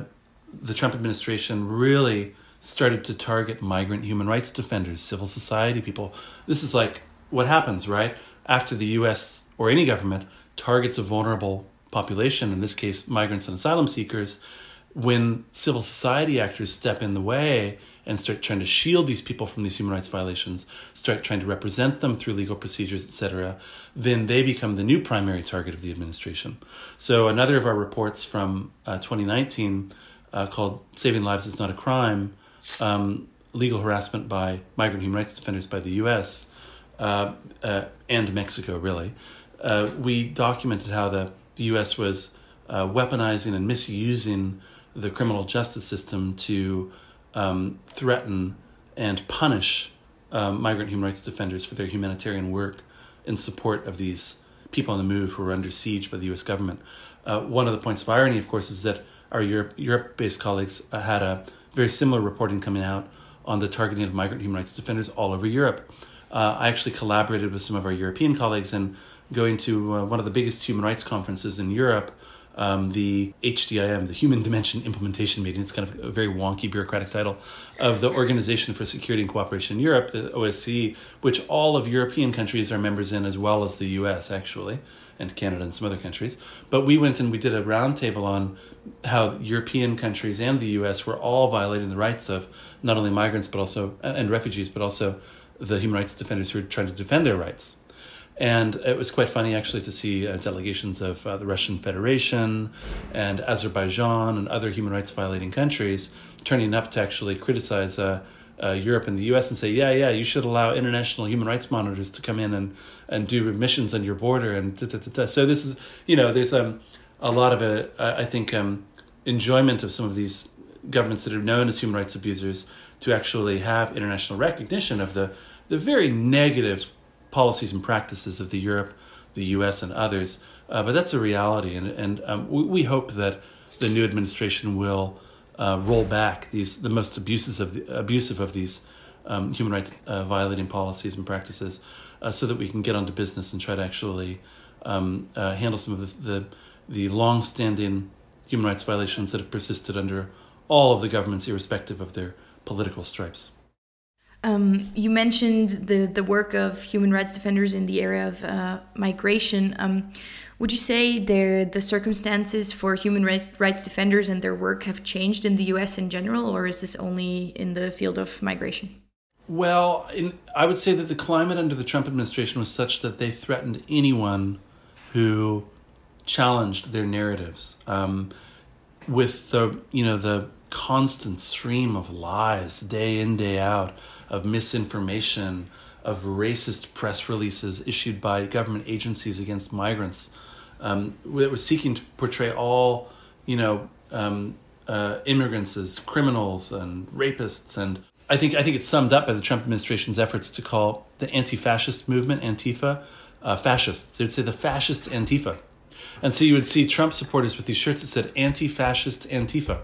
the Trump administration really started to target migrant human rights defenders, civil society people. This is like what happens, right? After the U.S. or any government targets a vulnerable population, in this case, migrants and asylum seekers, when civil society actors step in the way and start trying to shield these people from these human rights violations, start trying to represent them through legal procedures, etc., then they become the new primary target of the administration. So another of our reports from uh, 2019, uh, called "Saving Lives Is Not a Crime," um, legal harassment by migrant human rights defenders by the U.S. Uh, uh, and Mexico, really, uh, we documented how the, the U.S. was uh, weaponizing and misusing the criminal justice system to um, threaten and punish migrant human rights defenders for their humanitarian work in support of these people on the move who are under siege by the U.S. government. One of the points of irony, of course, is that our Europe, Europe-based colleagues had a very similar reporting coming out on the targeting of migrant human rights defenders all over Europe. Uh, I actually collaborated with some of our European colleagues in going to uh, one of the biggest human rights conferences in Europe um, the HDIM, the Human Dimension Implementation Meeting. It's kind of a very wonky bureaucratic title of the Organization for Security and Cooperation in Europe, the OSCE, which all of European countries are members in, as well as the US, actually, and Canada and some other countries. But we went and we did a roundtable on how European countries and the US were all violating the rights of not only migrants but also and refugees, but also the human rights defenders who are trying to defend their rights. And it was quite funny actually to see uh, delegations of uh, the Russian Federation and Azerbaijan and other human rights violating countries turning up to actually criticize uh, uh Europe and the US and say, yeah, yeah, you should allow international human rights monitors to come in and, and do missions on your border. And da, da, da, so this is, you know, there's um, a lot of, a, I think, um, enjoyment of some of these governments that are known as human rights abusers to actually have international recognition of the, the very negative policies and practices of the Europe, the U.S., and others. Uh, but that's a reality, and and um, we, we hope that the new administration will uh, roll back these the most abuses of the, abusive of these um, human rights uh, violating policies and practices, uh, so that we can get onto business and try to actually um, uh, handle some of the, the the long-standing human rights violations that have persisted under all of the governments, irrespective of their political stripes. Um, you mentioned the, the work of human rights defenders in the area of uh, migration. Um, would you say the circumstances for human rights defenders and their work have changed in the U.S. in general, or is this only in the field of migration? Well, in, I would say that the climate under the Trump administration was such that they threatened anyone who challenged their narratives. Um, with the you know the constant stream of lies day in day out of misinformation, of racist press releases issued by government agencies against migrants um, that was seeking to portray all, you know, um, uh, immigrants as criminals and rapists. And I think I think it's summed up by the Trump administration's efforts to call the anti-fascist movement Antifa uh, fascists. They'd say the fascist Antifa. And so you would see Trump supporters with these shirts that said anti-fascist Antifa,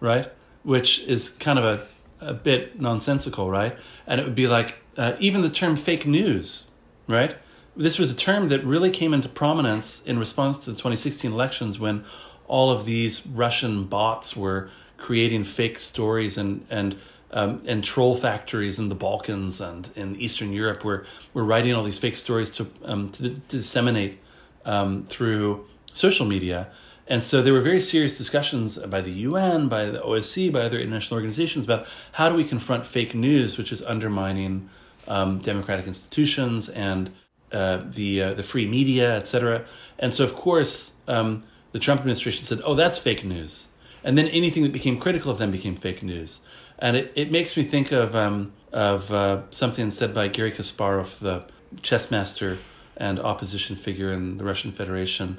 right? Which is kind of a a bit nonsensical, right? And it would be like uh, even the term fake news, right? This was a term that really came into prominence in response to the 2016 elections when all of these Russian bots were creating fake stories and and um, and troll factories in the Balkans and in Eastern Europe were were writing all these fake stories to um, to, to disseminate um, through social media and so there were very serious discussions by the UN, by the OSCE, by other international organizations about how do we confront fake news, which is undermining um, democratic institutions and uh, the uh, the free media, et cetera. And so, of course, um, the Trump administration said, "Oh, that's fake news," and then anything that became critical of them became fake news. And it, it makes me think of um, of uh, something said by Garry Kasparov, the chess master and opposition figure in the Russian Federation,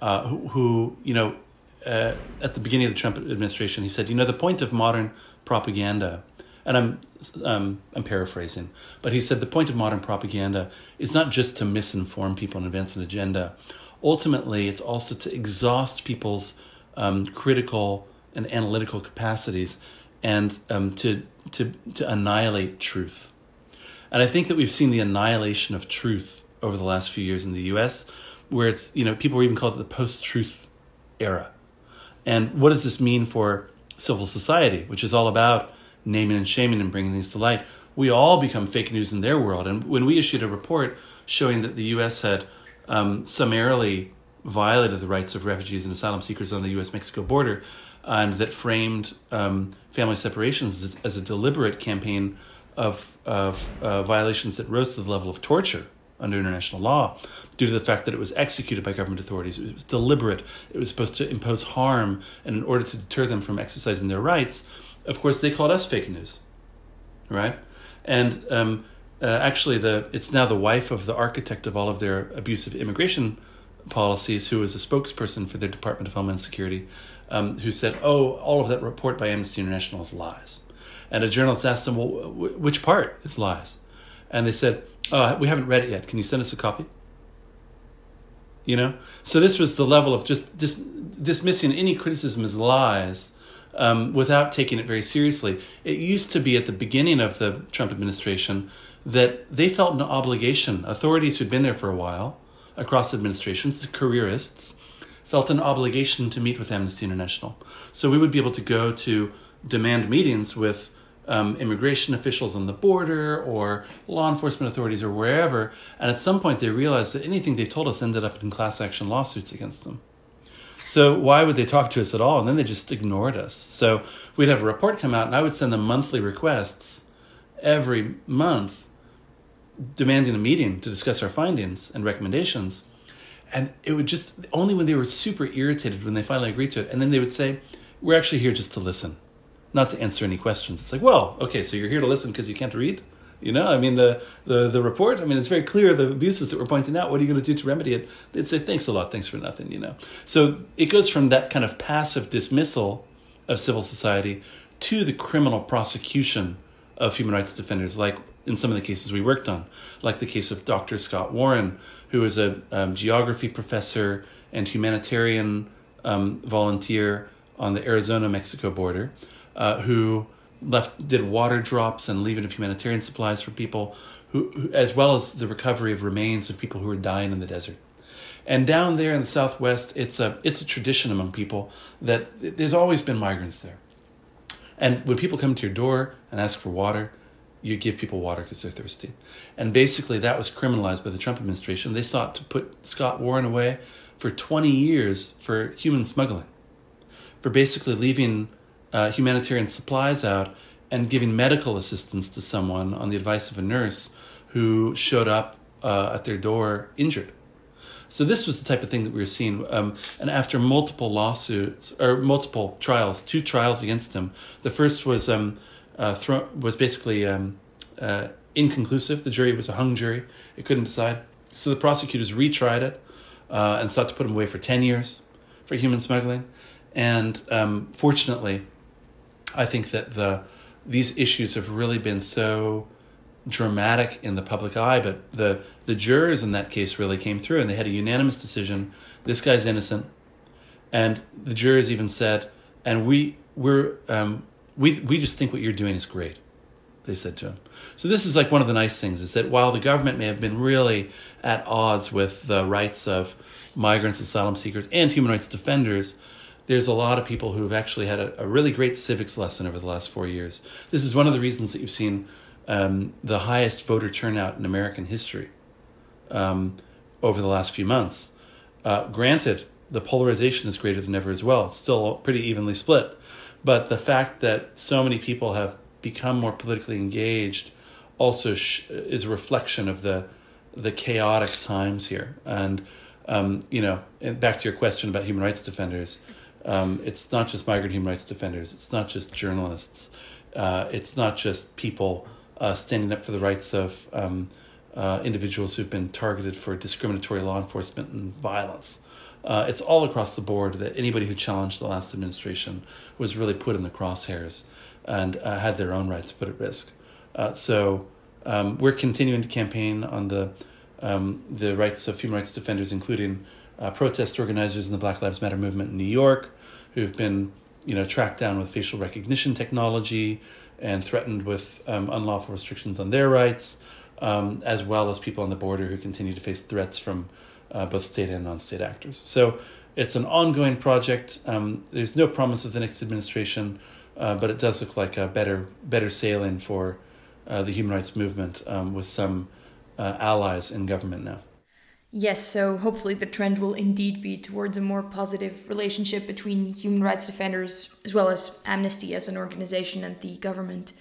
uh, who, who, you know, uh, at the beginning of the Trump administration, he said, you know, the point of modern propaganda, and I'm um, I'm paraphrasing, but he said the point of modern propaganda is not just to misinform people and advance an agenda. Ultimately, it's also to exhaust people's um, critical and analytical capacities and um, to, to, to annihilate truth. And I think that we've seen the annihilation of truth over the last few years in the US, where it's, you know, people even call it the post truth era. And what does this mean for civil society, which is all about naming and shaming and bringing things to light? We all become fake news in their world. And when we issued a report showing that the US had um, summarily violated the rights of refugees and asylum seekers on the US Mexico border, and that framed um, family separations as, as, a deliberate campaign of, of uh, violations that rose to the level of torture under international law due to the fact that it was executed by government authorities. It was deliberate. It was supposed to impose harm, and in order to deter them from exercising their rights, of course, they called us fake news, right? And um, uh, actually, the it's now the wife of the architect of all of their abusive immigration policies, who is a spokesperson for their Department of Homeland Security, um, who said, "Oh, all of that report by Amnesty International is lies." And a journalist asked them, "Well, w- which part is lies?" And they said, "Oh, we haven't read it yet. Can you send us a copy?" You know, so this was the level of just dis- dismissing any criticism as lies. Um, without taking it very seriously. It used to be at the beginning of the Trump administration that they felt an obligation, authorities who'd been there for a while, across administrations, the careerists, felt an obligation to meet with Amnesty International. So we would be able to go to demand meetings with um, immigration officials on the border or law enforcement authorities or wherever. And at some point, they realized that anything they told us ended up in class action lawsuits against them. So why would they talk to us at all? And then they just ignored us. So we'd have a report come out, and I would send them monthly requests every month demanding a meeting to discuss our findings and recommendations. And it would just, only when they were super irritated when they finally agreed to it. And then they would say, We're actually here just to listen, not to answer any questions. It's like, Well, okay, so you're here to listen because you can't read? You know, I mean, the, the, the report, I mean, it's very clear the abuses that we're pointing out. What are you going to do to remedy it? They'd say, Thanks a lot, thanks for nothing, you know. So it goes from that kind of passive dismissal of civil society to the criminal prosecution of human rights defenders, like in some of the cases we worked on, like the case of Dr. Scott Warren, who is a um, geography professor and humanitarian um, volunteer on the Arizona Mexico border, uh, who left did water drops and leaving of humanitarian supplies for people, who, who, as well as the recovery of remains of people who were dying in the desert. And down there in the Southwest, it's a it's a tradition among people that there's always been migrants there. And when people come to your door and ask for water, you give people water because they're thirsty. And basically, that was criminalized by the Trump administration. They sought to put Scott Warren away for 20 years for human smuggling, for basically leaving uh, humanitarian supplies out and giving medical assistance to someone on the advice of a nurse who showed up uh, at their door injured. So this was the type of thing that we were seeing. Um, and after multiple lawsuits or multiple trials, two trials against him, the first was um, uh, thrown, was basically um, uh, inconclusive. The jury was a hung jury; it couldn't decide. So the prosecutors retried it uh, and sought to put him away for ten years for human smuggling. And um, fortunately, I think that the these issues have really been so dramatic in the public eye, but the the jurors in that case really came through, and they had a unanimous decision. This guy's innocent, and the jurors even said, "And we we're um, we we just think what you're doing is great they said to him so this is like one of the nice things is that while the government may have been really at odds with the rights of migrants asylum seekers and human rights defenders there's a lot of people who have actually had a, a really great civics lesson over the last four years. This is one of the reasons that you've seen um, the highest voter turnout in american history um, over the last few months. Uh, granted the polarization is greater than ever as well. It's still pretty evenly split. But the fact that so many people have become more politically engaged also sh- is a reflection of the the chaotic times here. And um, you know, back to your question about human rights defenders, um, it's not just migrant human rights defenders. It's not just journalists. Uh, it's not just people uh, standing up for the rights of um, uh, individuals who've been targeted for discriminatory law enforcement and violence. Uh, it's all across the board that anybody who challenged the last administration was really put in the crosshairs and uh, had their own rights put at risk. Uh, so um, we're continuing to campaign on the um, the rights of human rights defenders, including uh, protest organizers in the Black Lives Matter movement in New York, who've been you know tracked down with facial recognition technology and threatened with um, unlawful restrictions on their rights, um, as well as people on the border who continue to face threats from uh, both state and non-state actors. So it's an ongoing project. Um, there's no promise of the next administration, uh, but it does look like a better better sailing for uh, the human rights movement um, with some uh, allies in government now. Yes, so hopefully the trend will indeed be towards a more positive relationship between human rights defenders as well as Amnesty as an organization and the government.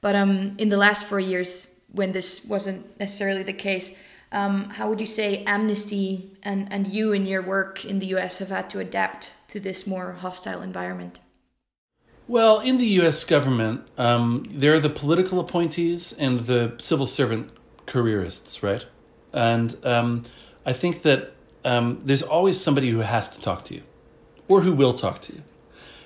But um, in the last four years, when this wasn't necessarily the case, um, how would you say Amnesty and, and you in your work in the US have had to adapt to this more hostile environment? Well, in the US government, um, there are the political appointees and the civil servant careerists, right? And um, I think that um, there's always somebody who has to talk to you or who will talk to you.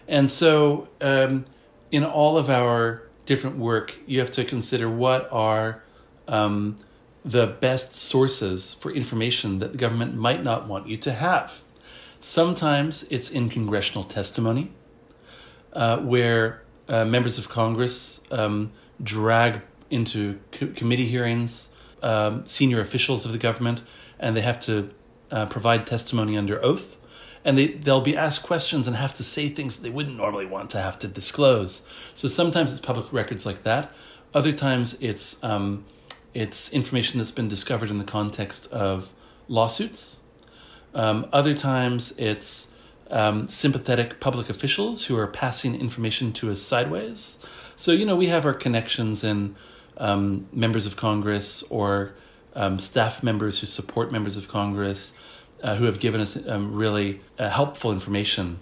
And so, um, in all of our different work, you have to consider what are um, the best sources for information that the government might not want you to have. Sometimes it's in congressional testimony, uh, where uh, members of Congress um, drag into co- committee hearings um, senior officials of the government, and they have to uh, provide testimony under oath. And they, they'll be asked questions and have to say things that they wouldn't normally want to have to disclose. So sometimes it's public records like that. Other times it's um, it's information that's been discovered in the context of lawsuits. Um, other times, it's um, sympathetic public officials who are passing information to us sideways. So, you know, we have our connections in um, members of Congress or um, staff members who support members of Congress uh, who have given us um, really uh, helpful information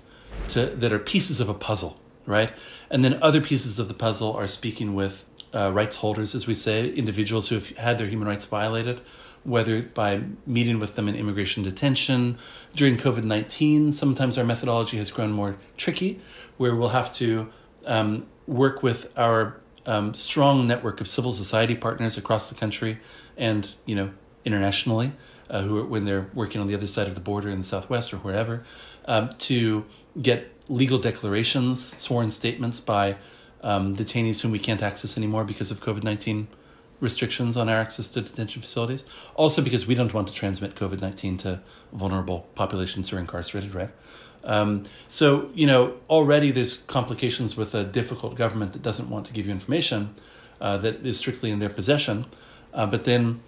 to, that are pieces of a puzzle, right? And then other pieces of the puzzle are speaking with uh, rights holders, as we say, individuals who have had their human rights violated, whether by meeting with them in immigration detention. During COVID 19, sometimes our methodology has grown more tricky, where we'll have to um, work with our um, strong network of civil society partners across the country and, you know, internationally. Uh, who are, when they're working on the other side of the border in the southwest or wherever, um, to get legal declarations, sworn statements by um, detainees whom we can't access anymore because of COVID 19 restrictions on our access to detention facilities. Also, because we don't want to transmit COVID 19 to vulnerable populations who are incarcerated, right? Um, so, you know, already there's complications with a difficult government that doesn't want to give you information uh, that is strictly in their possession. Uh, but then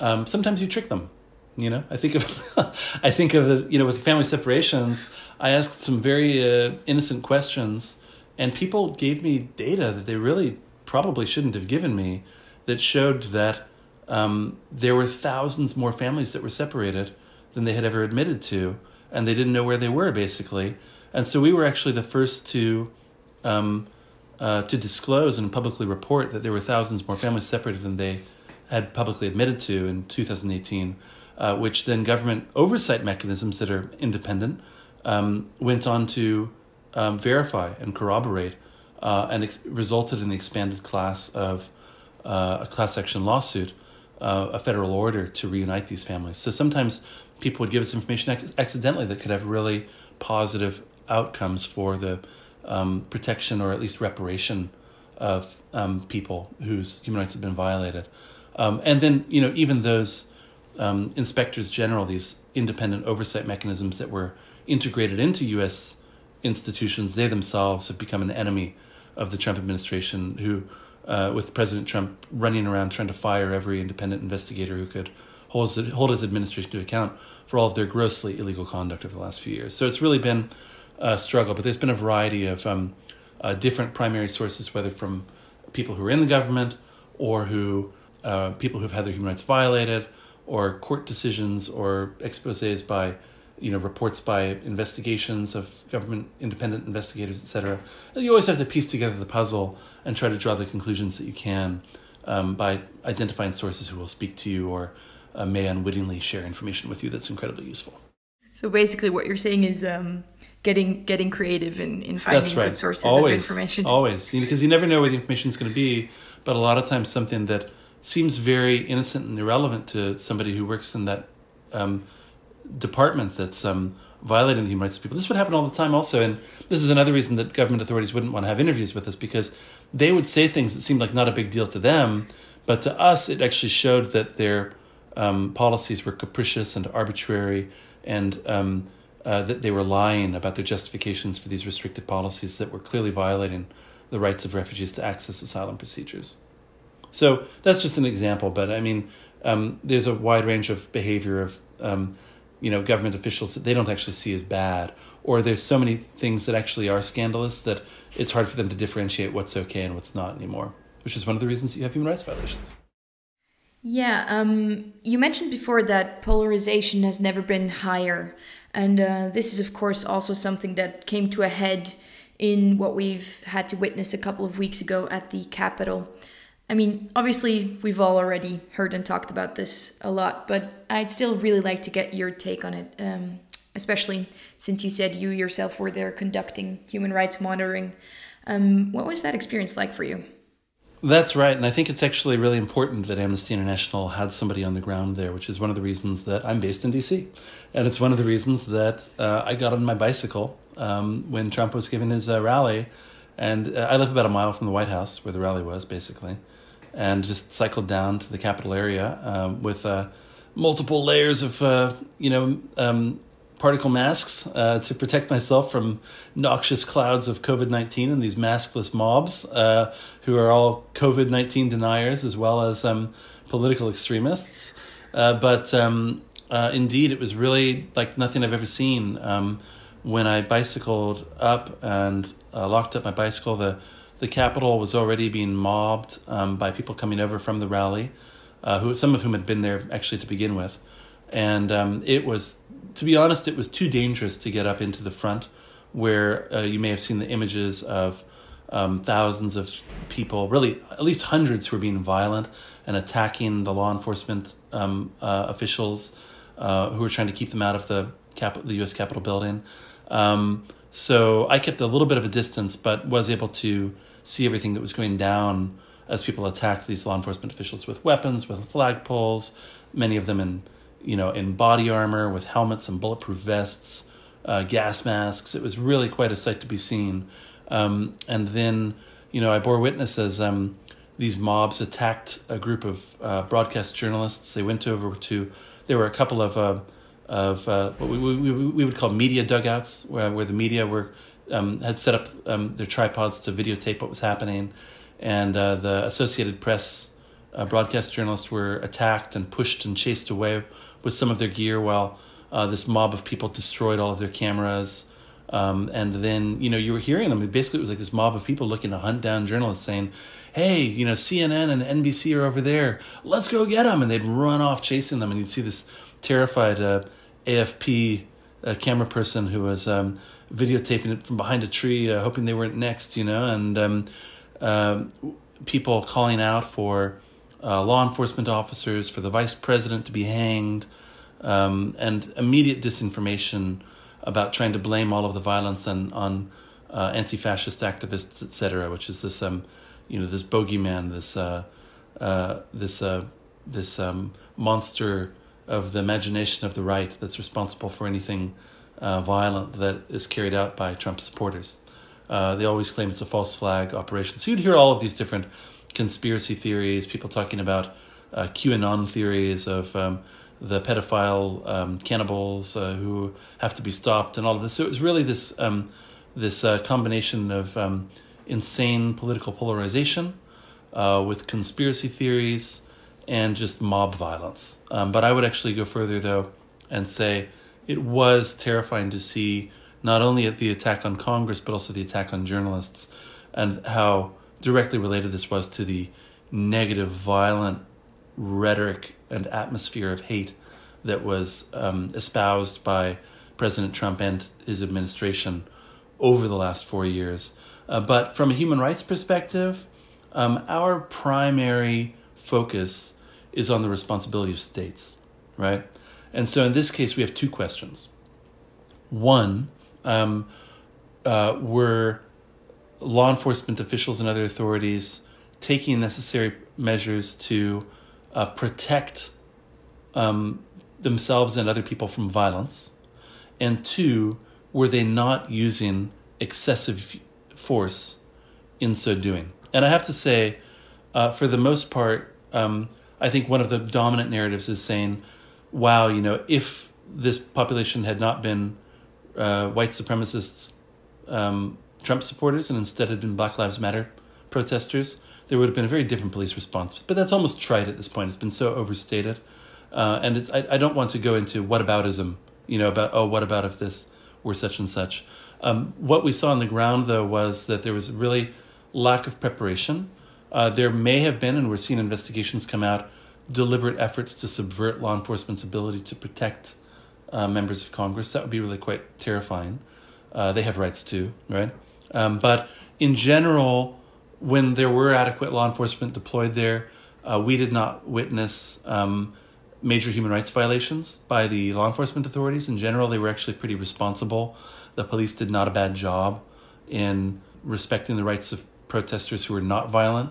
um, sometimes you trick them. You know, I think of, I think of, you know, with family separations, I asked some very uh, innocent questions and people gave me data that they really probably shouldn't have given me that showed that um, there were thousands more families that were separated than they had ever admitted to, and they didn't know where they were basically. And so we were actually the first to um, uh, to disclose and publicly report that there were thousands more families separated than they had publicly admitted to in 2018, uh, which then government oversight mechanisms that are independent um, went on to um, verify and corroborate, uh, and ex- resulted in the expanded class of uh, a class action lawsuit, uh, a federal order to reunite these families. So sometimes people would give us information ac- accidentally that could have really positive outcomes for the um, protection or at least reparation of um, people whose human rights have been violated. Um, and then, you know, even those um, inspectors general, these independent oversight mechanisms that were integrated into U.S institutions, they themselves have become an enemy of the Trump administration, who, uh, with President Trump running around trying to fire every independent investigator who could hold his, hold his administration to account for all of their grossly illegal conduct over the last few years. So it's really been a struggle, but there's been a variety of um, uh, different primary sources, whether from people who are in the government or who uh, people who've had their human rights violated, or court decisions or exposes by you know reports by investigations of government independent investigators etc you always have to piece together the puzzle and try to draw the conclusions that you can um, by identifying sources who will speak to you or uh, may unwittingly share information with you that's incredibly useful. So basically, what you're saying is um, getting getting creative in, in finding That's right. good sources always, of information. Always, because you never know where the information is going to be. But a lot of times, something that seems very innocent and irrelevant to somebody who works in that um, department that's um, violating the human rights of people. This would happen all the time, also, and this is another reason that government authorities wouldn't want to have interviews with us because they would say things that seemed like not a big deal to them, but to us, it actually showed that their um, policies were capricious and arbitrary, and um, uh, that they were lying about their justifications for these restrictive policies that were clearly violating the rights of refugees to access asylum procedures. So that's just an example, but I mean, um, there's a wide range of behavior of um, you know government officials that they don't actually see as bad, or there's so many things that actually are scandalous that it's hard for them to differentiate what's okay and what's not anymore. Which is one of the reasons you have human rights violations. Yeah, um, you mentioned before that polarization has never been higher, and uh, this is, of course, also something that came to a head in what we've had to witness a couple of weeks ago at the Capitol. I mean, obviously, we've all already heard and talked about this a lot, but I'd still really like to get your take on it, um, especially since you said you yourself were there conducting human rights monitoring. Um, what was that experience like for you? That's right, and I think it's actually really important that Amnesty International had somebody on the ground there, which is one of the reasons that I'm based in DC, and it's one of the reasons that uh, I got on my bicycle um, when Trump was giving his uh, rally, and uh, I live about a mile from the White House where the rally was, basically, and just cycled down to the Capitol area um, with uh, multiple layers of uh, you know um, particle masks uh, to protect myself from noxious clouds of COVID 19 and these maskless mobs uh, who are all COVID 19 deniers as well as um, political extremists. Uh, but um, uh, indeed, it was really like nothing I've ever seen. Um, when I bicycled up and locked up my bicycle, the, the Capitol was already being mobbed um, by people coming over from the rally, uh, who some of whom had been there actually to begin with. And um, it was to be honest, it was too dangerous to get up into the front, where uh, you may have seen the images of um, thousands of people, really at least hundreds, who were being violent and attacking the law enforcement um, uh, officials uh, who were trying to keep them out of the Cap- the U.S. Capitol building. Um, so I kept a little bit of a distance, but was able to see everything that was going down as people attacked these law enforcement officials with weapons, with flagpoles, many of them in you know, in body armor with helmets and bulletproof vests, uh, gas masks. It was really quite a sight to be seen. Um, and then, you know, I bore witness as um, these mobs attacked a group of uh, broadcast journalists. They went over to, there were a couple of, uh, of uh, what we, we, we would call media dugouts, where, where the media were um, had set up um, their tripods to videotape what was happening. And uh, the Associated Press uh, broadcast journalists were attacked and pushed and chased away with some of their gear while uh, this mob of people destroyed all of their cameras. Um, and then, you know, you were hearing them. Basically, it was like this mob of people looking to hunt down journalists saying, hey, you know, CNN and NBC are over there. Let's go get them. And they'd run off chasing them. And you'd see this terrified uh, AFP uh, camera person who was um, videotaping it from behind a tree, uh, hoping they weren't next, you know, and um, um people calling out for uh, law enforcement officers, for the vice president to be hanged, um, and immediate disinformation about trying to blame all of the violence on, on uh, anti-fascist activists, etc., which is this, um, you know, this bogeyman, this, uh, uh, this, uh, this um, monster of the imagination of the right that's responsible for anything uh, violent that is carried out by Trump supporters. Uh, they always claim it's a false flag operation. So you'd hear all of these different conspiracy theories, people talking about uh, QAnon theories of um, the pedophile um, cannibals uh, who have to be stopped and all of this. So it was really this um, this uh, combination of um, insane political polarization uh, with conspiracy theories and just mob violence. Um, but I would actually go further though and say it was terrifying to see not only the attack on Congress but also the attack on journalists and how directly related this was to the negative, violent rhetoric and atmosphere of hate that was um, espoused by President Trump and his administration over the last four years. Uh, but from a human rights perspective, um, our primary focus is on the responsibility of states, right? And so in this case, we have two questions. One, um, uh, were law enforcement officials and other authorities taking necessary measures to uh, protect um, themselves and other people from violence? And two, were they not using excessive force in so doing? And I have to say, uh, for the most part, um, I think one of the dominant narratives is saying, wow, you know, if this population had not been uh, white supremacists, um, Trump supporters, and instead had been Black Lives Matter protesters, there would have been a very different police response. But that's almost trite at this point. It's been so overstated. Uh, and it's, I, I don't want to go into whataboutism, you know, about, oh, what about if this were such and such. Um, what we saw on the ground, though, was that there was really lack of preparation. Uh, there may have been, and we're seeing investigations come out, deliberate efforts to subvert law enforcement's ability to protect uh, members of Congress. That would be really quite terrifying. Uh, they have rights too, right? Um, but in general, when there were adequate law enforcement deployed there, uh, we did not witness um, major human rights violations by the law enforcement authorities. In general, they were actually pretty responsible. The police did not a bad job in respecting the rights of protesters who were not violent,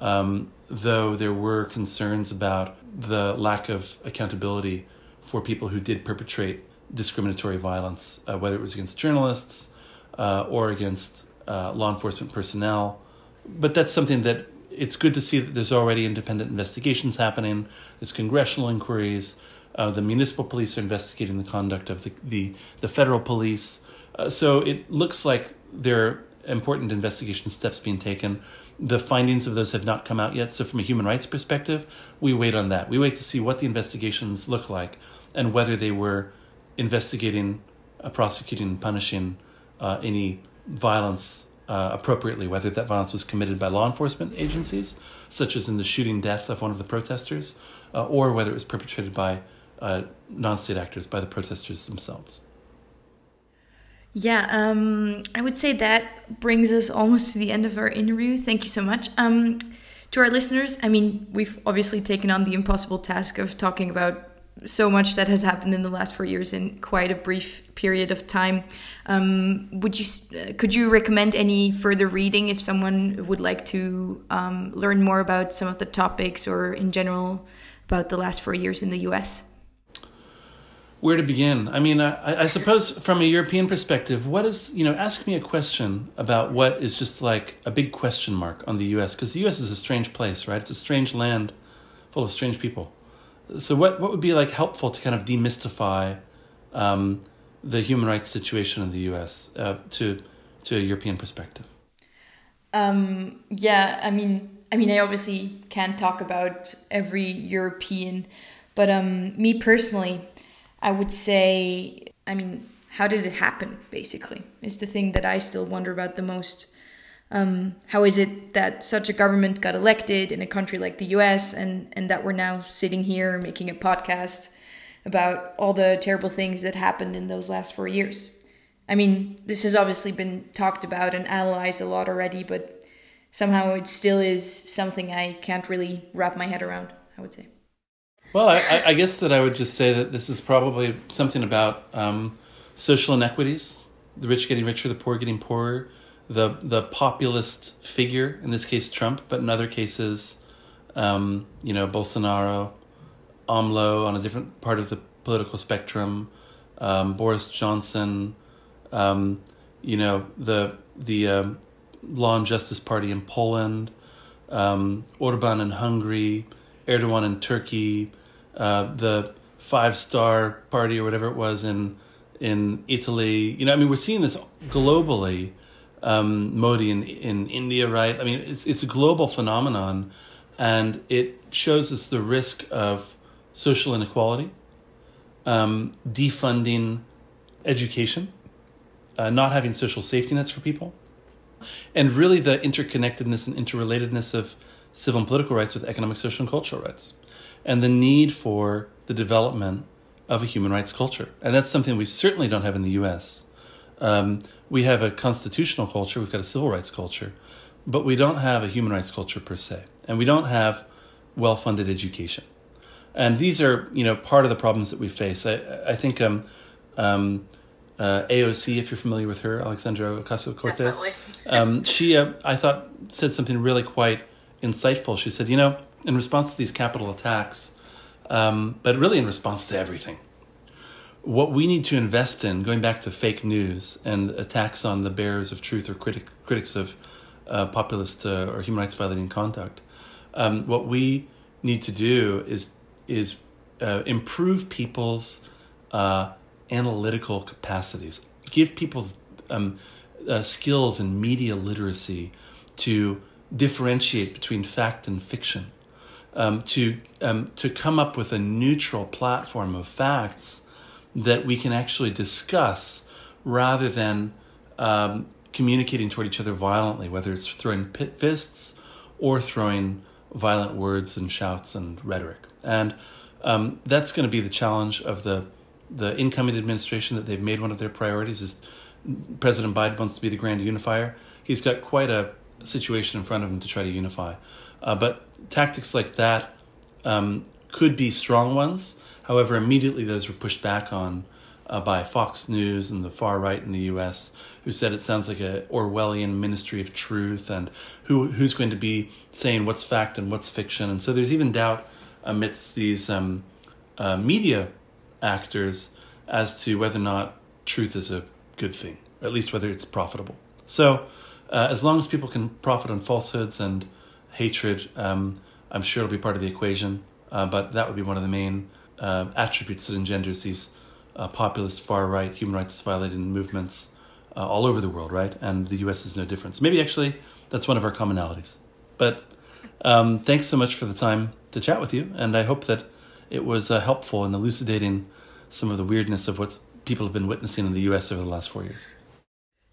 um, though there were concerns about the lack of accountability for people who did perpetrate discriminatory violence, uh, whether it was against journalists uh, or against uh, law enforcement personnel. But that's something that it's good to see that there's already independent investigations happening. There's congressional inquiries. Uh, the municipal police are investigating the conduct of the the, the federal police. Uh, so it looks like there are important investigation steps being taken. The findings of those have not come out yet. So from a human rights perspective, we wait on that. We wait to see what the investigations look like and whether they were investigating, uh, prosecuting, punishing uh, any violence uh, appropriately, whether that violence was committed by law enforcement agencies, such as in the shooting death of one of the protesters, uh, or whether it was perpetrated by uh, non state actors, by the protesters themselves. Yeah, um, I would say that brings us almost to the end of our interview. Thank you so much. Um, to our listeners, I mean, we've obviously taken on the impossible task of talking about so much that has happened in the last four years in quite a brief period of time. Um, would you uh, could you recommend any further reading if someone would like to um, learn more about some of the topics or in general about the last four years in the U.S.? Where to begin? I mean, I, I suppose from a European perspective, what is you know, ask me a question about what is just like a big question mark on the U.S. because the U.S. is a strange place, right? It's a strange land full of strange people so what what would be like helpful to kind of demystify um, the human rights situation in the U.S. Uh, to to a European perspective? Um, yeah, I mean, I mean, I obviously can't talk about every European, but um, me personally, I would say, I mean, how did it happen? Basically, is the thing that I still wonder about the most. Um, how is it that such a government got elected in a country like the US and, and that we're now sitting here making a podcast about all the terrible things that happened in those last four years? I mean, this has obviously been talked about and analyzed a lot already, but somehow it still is something I can't really wrap my head around, I would say. Well, I, I guess that I would just say that this is probably something about um, social inequities the rich getting richer, the poor getting poorer the the populist figure in this case Trump, but in other cases, um, you know Bolsonaro, AMLO on a different part of the political spectrum, um, Boris Johnson, um, you know the the um, Law and Justice Party in Poland, um, Orban in Hungary, Erdogan in Turkey, uh, the Five Star Party or whatever it was in in Italy. You know, I mean, we're seeing this globally um, Modi in in India, right? I mean, it's it's a global phenomenon, and it shows us the risk of social inequality, um, defunding education, uh, not having social safety nets for people, and really the interconnectedness and interrelatedness of civil and political rights with economic, social, and cultural rights, and the need for the development of a human rights culture. And that's something we certainly don't have in the U.S. Um, we have a constitutional culture, we've got a civil rights culture, but we don't have a human rights culture per se, and we don't have well-funded education. And these are, you know, part of the problems that we face. I, I think um, um, uh, AOC, if you're familiar with her, Alexandra Ocasio Cortez, um, she, uh, I thought, said something really quite insightful. She said, you know, in response to these Capitol attacks, um, but really in response to everything, what we need to invest in, going back to fake news and attacks on the bearers of truth or critic, critics of uh, populist uh, or human rights violating conduct, um, what we need to do is is uh, improve people's uh, analytical capacities, give people um, uh, skills in media literacy to differentiate between fact and fiction, um, to um, to come up with a neutral platform of facts that we can actually discuss rather than um, communicating toward each other violently, whether it's throwing pit fists or throwing violent words and shouts and rhetoric. And um, that's going to be the challenge of the the incoming administration that they've made one of their priorities is President Biden wants to be the grand unifier. He's got quite a situation in front of him to try to unify. Uh, but tactics like that um, could be strong ones. However, immediately those were pushed back on uh, by Fox News and the far right in the U.S., who said it sounds like a Orwellian Ministry of Truth, and who who's going to be saying what's fact and what's fiction. And so there's even doubt amidst these um, uh, media actors as to whether or not truth is a good thing, or at least whether it's profitable. So, uh, as long as people can profit on falsehoods and hatred, um, I'm sure it'll be part of the equation. Uh, but that would be one of the main uh, attributes that engenders these uh, populist, far right, human rights violating movements uh, all over the world, right? And the US is no different. Maybe actually that's one of our commonalities. But um, thanks so much for the time to chat with you, and I hope that it was uh, helpful in elucidating some of the weirdness of what people have been witnessing in the US over the last four years.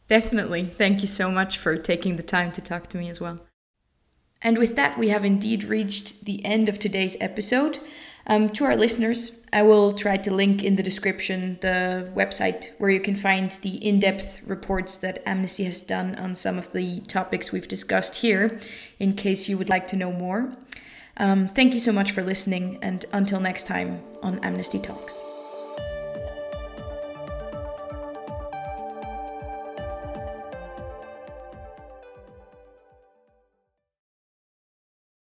Definitely. Thank you so much for taking the time to talk to me as well. And with that, we have indeed reached the end of today's episode. Um, to our listeners, I will try to link in the description the website where you can find the in depth reports that Amnesty has done on some of the topics we've discussed here, in case you would like to know more. Um, thank you so much for listening, and until next time on Amnesty Talks.